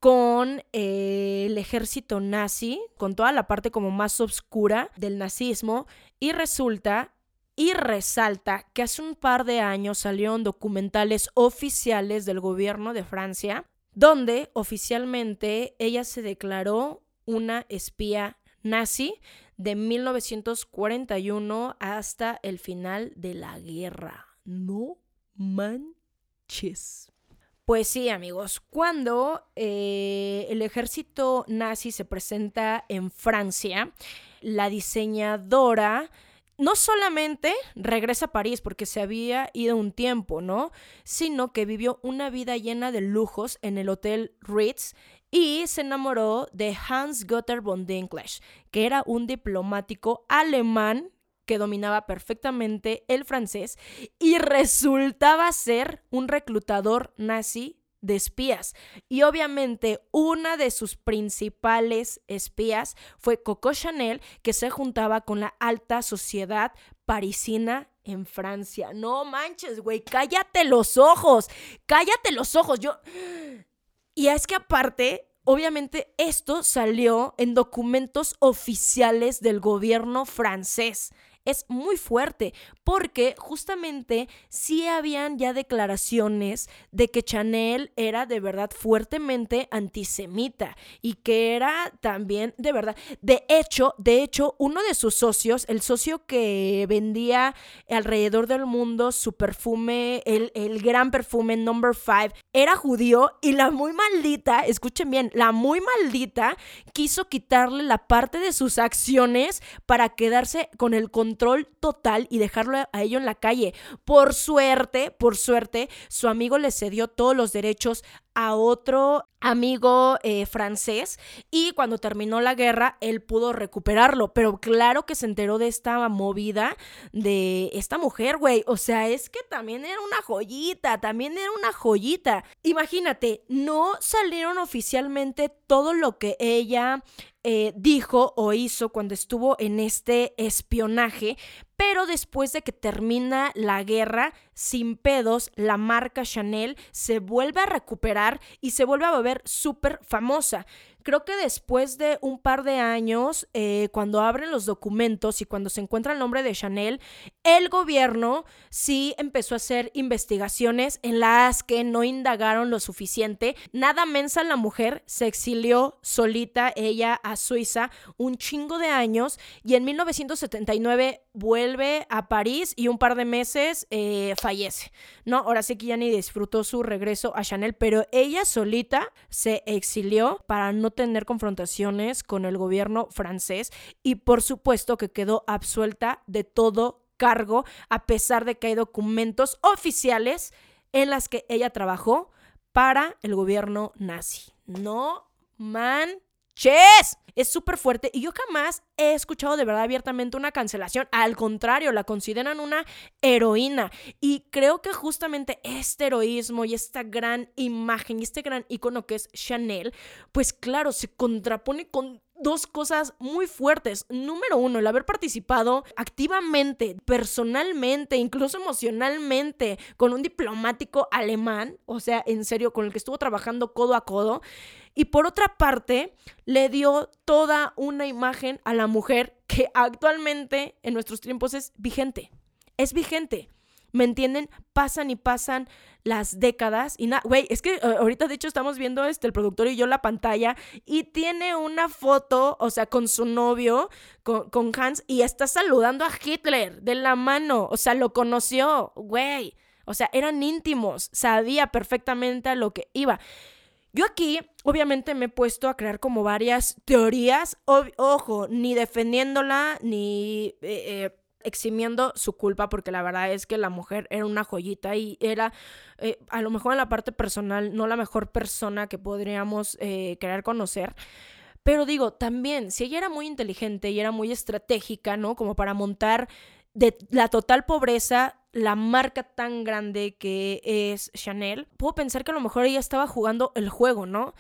Speaker 1: con eh, el ejército nazi, con toda la parte como más oscura del nazismo, y resulta y resalta que hace un par de años salieron documentales oficiales del gobierno de Francia, donde oficialmente ella se declaró una espía nazi de 1941 hasta el final de la guerra. No manches. Pues sí, amigos, cuando eh, el ejército nazi se presenta en Francia, la diseñadora no solamente regresa a París porque se había ido un tiempo, ¿no? Sino que vivió una vida llena de lujos en el Hotel Ritz y se enamoró de Hans Gutter von Dinklage, que era un diplomático alemán que dominaba perfectamente el francés y resultaba ser un reclutador nazi de espías. Y obviamente una de sus principales espías fue Coco Chanel, que se juntaba con la alta sociedad parisina en Francia. No manches, güey, cállate los ojos, cállate los ojos. Yo... Y es que aparte, obviamente esto salió en documentos oficiales del gobierno francés. Es muy fuerte porque justamente sí habían ya declaraciones de que Chanel era de verdad fuertemente antisemita y que era también de verdad, de hecho, de hecho, uno de sus socios, el socio que vendía alrededor del mundo su perfume, el, el gran perfume number five, era judío y la muy maldita, escuchen bien, la muy maldita quiso quitarle la parte de sus acciones para quedarse con el control total y dejarlo a ello en la calle. Por suerte, por suerte, su amigo le cedió todos los derechos a otro amigo eh, francés y cuando terminó la guerra él pudo recuperarlo, pero claro que se enteró de esta movida de esta mujer, güey, o sea, es que también era una joyita, también era una joyita. Imagínate, no salieron oficialmente todo lo que ella eh, dijo o hizo cuando estuvo en este espionaje, pero después de que termina la guerra, sin pedos, la marca Chanel se vuelve a recuperar y se vuelve a volver súper famosa. Creo que después de un par de años, eh, cuando abren los documentos y cuando se encuentra el nombre de Chanel, el gobierno sí empezó a hacer investigaciones en las que no indagaron lo suficiente. Nada mensa la mujer, se exilió solita ella a Suiza un chingo de años y en 1979 vuelve a París y un par de meses eh, fallece. No, ahora sí que ya ni disfrutó su regreso a Chanel, pero ella solita se exilió para no tener confrontaciones con el gobierno francés y por supuesto que quedó absuelta de todo cargo a pesar de que hay documentos oficiales en las que ella trabajó para el gobierno nazi. No manches. Es súper fuerte y yo jamás he escuchado de verdad abiertamente una cancelación. Al contrario, la consideran una heroína. Y creo que justamente este heroísmo y esta gran imagen y este gran icono que es Chanel, pues claro, se contrapone con dos cosas muy fuertes. Número uno, el haber participado activamente, personalmente, incluso emocionalmente, con un diplomático alemán, o sea, en serio, con el que estuvo trabajando codo a codo. Y por otra parte, le dio toda una imagen a la mujer que actualmente en nuestros tiempos es vigente. Es vigente. ¿Me entienden? Pasan y pasan las décadas y nada, güey, es que eh, ahorita de hecho estamos viendo este, el productor y yo la pantalla y tiene una foto, o sea, con su novio, con, con Hans, y está saludando a Hitler de la mano, o sea, lo conoció, güey. O sea, eran íntimos, sabía perfectamente a lo que iba. Yo aquí, obviamente, me he puesto a crear como varias teorías, ojo, ni defendiéndola, ni eh, eh, eximiendo su culpa, porque la verdad es que la mujer era una joyita y era, eh, a lo mejor en la parte personal, no la mejor persona que podríamos querer conocer. Pero digo, también, si ella era muy inteligente y era muy estratégica, ¿no? Como para montar de la total pobreza la marca tan grande que es Chanel, puedo pensar que a lo mejor ella estaba jugando el juego, ¿no?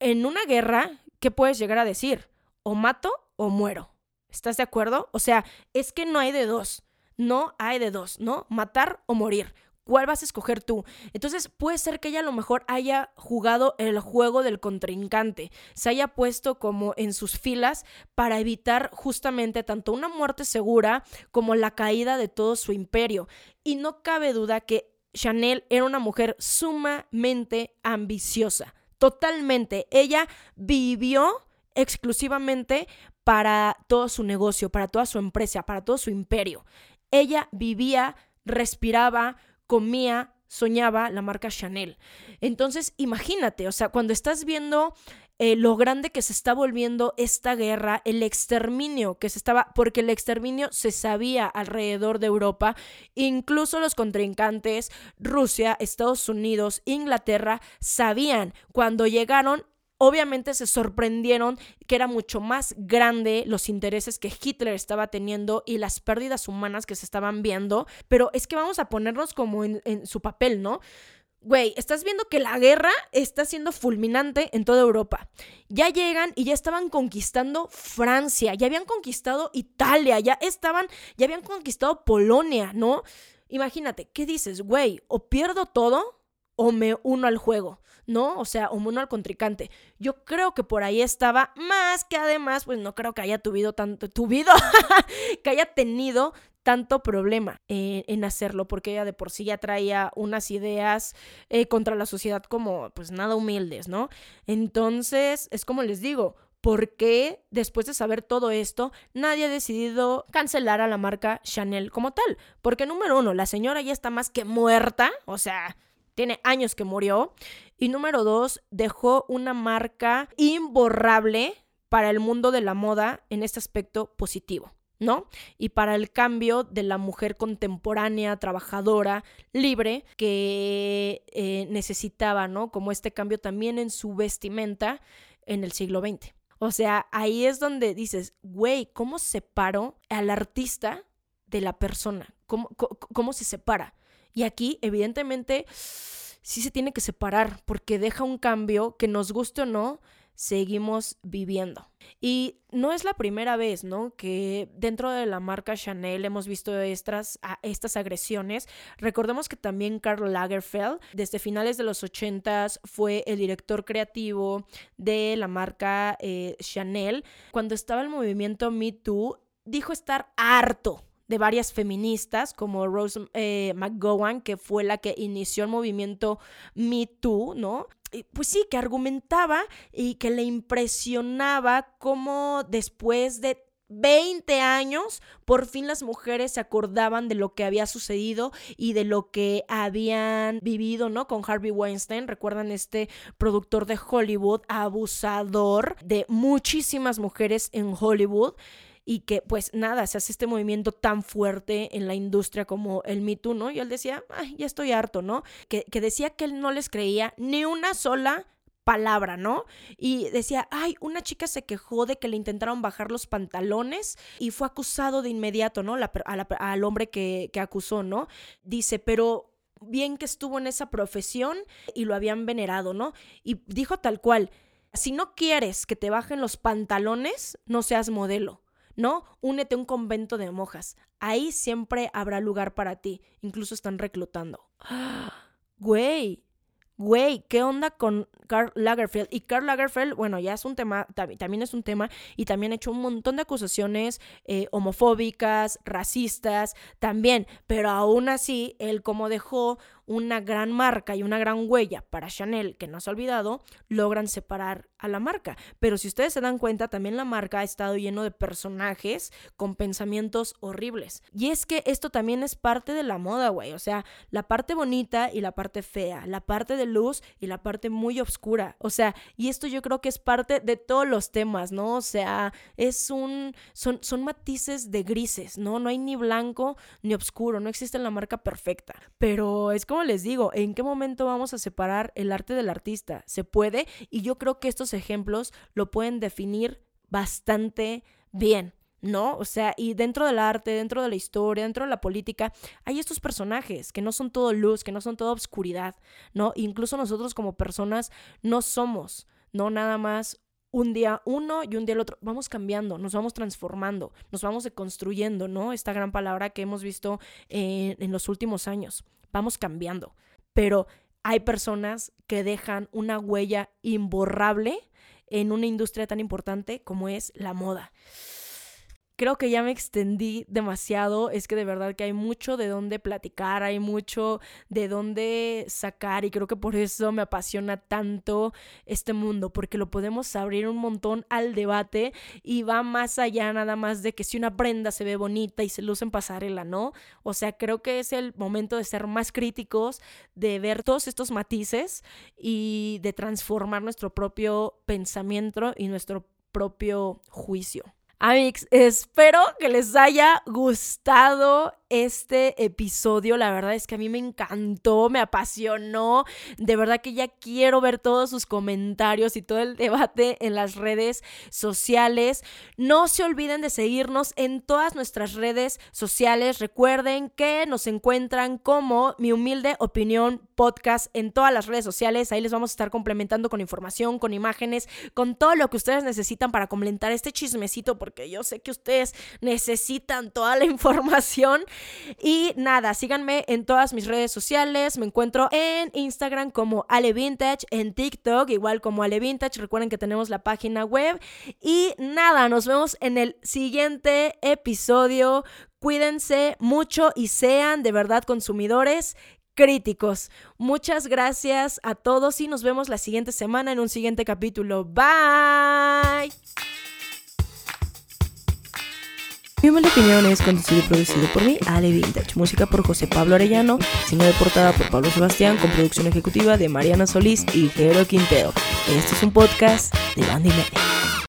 Speaker 1: En una guerra, ¿qué puedes llegar a decir? O mato o muero. ¿Estás de acuerdo? O sea, es que no hay de dos. No hay de dos, ¿no? Matar o morir. ¿Cuál vas a escoger tú? Entonces puede ser que ella a lo mejor haya jugado el juego del contrincante, se haya puesto como en sus filas para evitar justamente tanto una muerte segura como la caída de todo su imperio. Y no cabe duda que Chanel era una mujer sumamente ambiciosa, totalmente. Ella vivió exclusivamente para todo su negocio, para toda su empresa, para todo su imperio. Ella vivía, respiraba, comía, soñaba la marca Chanel. Entonces, imagínate, o sea, cuando estás viendo eh, lo grande que se está volviendo esta guerra, el exterminio que se estaba, porque el exterminio se sabía alrededor de Europa, incluso los contrincantes, Rusia, Estados Unidos, Inglaterra, sabían cuando llegaron obviamente se sorprendieron que era mucho más grande los intereses que Hitler estaba teniendo y las pérdidas humanas que se estaban viendo, pero es que vamos a ponernos como en, su papel, ¿no? Güey, estás viendo que la guerra está siendo fulminante en toda Europa. Ya llegan y ya estaban conquistando Francia, ya habían conquistado Italia, ya estaban, ya habían conquistado Polonia, ¿no? Imagínate, ¿qué dices, güey? ¿O pierdo todo o me uno al juego, ¿no? O sea, o me uno al contrincante. Yo creo que por ahí estaba, más que además, pues no creo que haya tuvido tanto, tuvido, que haya tenido tanto problema en hacerlo, porque ella de por sí ya traía unas ideas eh, contra la sociedad como, pues nada humildes, ¿no? Entonces, es como les digo, ¿Por qué, después de saber todo esto, nadie ha decidido cancelar a la marca Chanel como tal? Porque número uno, la señora ya está más que muerta, o sea, tiene años que murió. Y número dos, dejó una marca imborrable para el mundo de la moda en este aspecto positivo. ¿no? Y para el cambio de la mujer contemporánea, trabajadora, libre, que eh, necesitaba, ¿no? Como este cambio también en su vestimenta en el siglo XX. O sea, ahí es donde dices, güey, ¿cómo separo al artista de la persona? ¿Cómo, cómo, se separa? Y aquí, evidentemente, sí se tiene que separar porque deja un cambio que nos guste o no, seguimos viviendo. Y no es la primera vez, ¿no? Que dentro de la marca Chanel hemos visto estas, estas agresiones. Recordemos que también Karl Lagerfeld, desde finales de los 80 fue el director creativo de la marca eh, Chanel. Cuando estaba el movimiento Me Too, dijo estar harto de varias feministas como Rose eh, McGowan, que fue la que inició el movimiento Me Too, ¿no? pues sí, que argumentaba y que le impresionaba cómo después de 20 años, por fin las mujeres se acordaban de lo que había sucedido y de lo que habían vivido, ¿no? Con Harvey Weinstein, recuerdan este productor de Hollywood, abusador de muchísimas mujeres en Hollywood y que pues nada, se hace este movimiento tan fuerte en la industria como el Me Too, ¿no? Y él decía, ay, ya estoy harto, ¿no? Que, que decía que él no les creía ni una sola palabra, ¿no? Y decía, ay, una chica se quejó de que le intentaron bajar los pantalones y fue acusado de inmediato, ¿no? al hombre que, que acusó, ¿no? Dice, pero bien que estuvo en esa profesión y lo habían venerado, ¿no? Y dijo tal cual, si no quieres que te bajen los pantalones, no seas modelo. ¿No? Únete a un convento de monjas. Ahí siempre habrá lugar para ti. Incluso están reclutando. Güey, güey, ¿qué onda con Karl Lagerfeld? Y Karl Lagerfeld, bueno, ya es un tema, también es un tema, y también ha hecho un montón de acusaciones eh, homofóbicas, racistas, también, pero aún así, él como dejó una gran marca y una gran huella para Chanel, que no se ha olvidado, logran separar a la marca. Pero si ustedes se dan cuenta, también la marca ha estado lleno de personajes con pensamientos horribles. Y es que esto también es parte de la moda, güey. O sea, la parte bonita y la parte fea, la parte de luz y la parte muy oscura. O sea, y esto yo creo que es parte de todos los temas, ¿no? O sea, es un. Son, son matices de grises, ¿no? No hay ni blanco ni oscuro, no existe la marca perfecta. Pero es como les digo, ¿en qué momento vamos a separar el arte del artista? ¿Se puede? Y yo creo que estos ejemplos lo pueden definir bastante bien. ¿no? O sea, y dentro del arte, dentro de la historia, dentro de la política, hay estos personajes que no son todo luz, que no son toda obscuridad, ¿no? Incluso nosotros como personas no somos, no nada más un día uno y un día el otro. Vamos cambiando, nos vamos transformando, nos vamos construyendo, ¿no? Esta gran palabra que hemos visto en los últimos años. Vamos cambiando. Pero hay personas que dejan una huella imborrable en una industria tan importante como es la moda creo que ya me extendí demasiado, es que de verdad que hay mucho de dónde platicar, hay mucho de dónde sacar y creo que por eso me apasiona tanto este mundo, porque lo podemos abrir un montón al debate y va más allá nada más de que si una prenda se ve bonita y se luce en pasarela, ¿no? O sea, creo que es el momento de ser más críticos, de ver todos estos matices y de transformar nuestro propio pensamiento y nuestro propio juicio. Amix, espero que les haya gustado este episodio. La verdad es que a mí me encantó, me apasionó. De verdad que ya quiero ver todos sus comentarios y todo el debate en las redes sociales. No se olviden de seguirnos en todas nuestras redes sociales. Recuerden que nos encuentran como mi humilde opinión podcast en todas las redes sociales. Ahí les vamos a estar complementando con información, con imágenes, con todo lo que ustedes necesitan para complementar este chismecito, porque yo sé que ustedes necesitan toda la información. Y nada, síganme en todas mis redes sociales. Me encuentro en Instagram como Ale Vintage, en TikTok igual como Ale Vintage. Recuerden que tenemos la página web. Y nada, nos vemos en el siguiente episodio. Cuídense mucho y sean de verdad consumidores críticos. Muchas gracias a todos y nos vemos la siguiente semana en un siguiente capítulo. Bye. Mi humilde opinión es conducido y producido por mí, Ale Vintage. Música por José Pablo Arellano. Diseño de portada por Pablo Sebastián. Con producción ejecutiva de Mariana Solís y Jero Quintero. Este es un podcast de Bandy Media.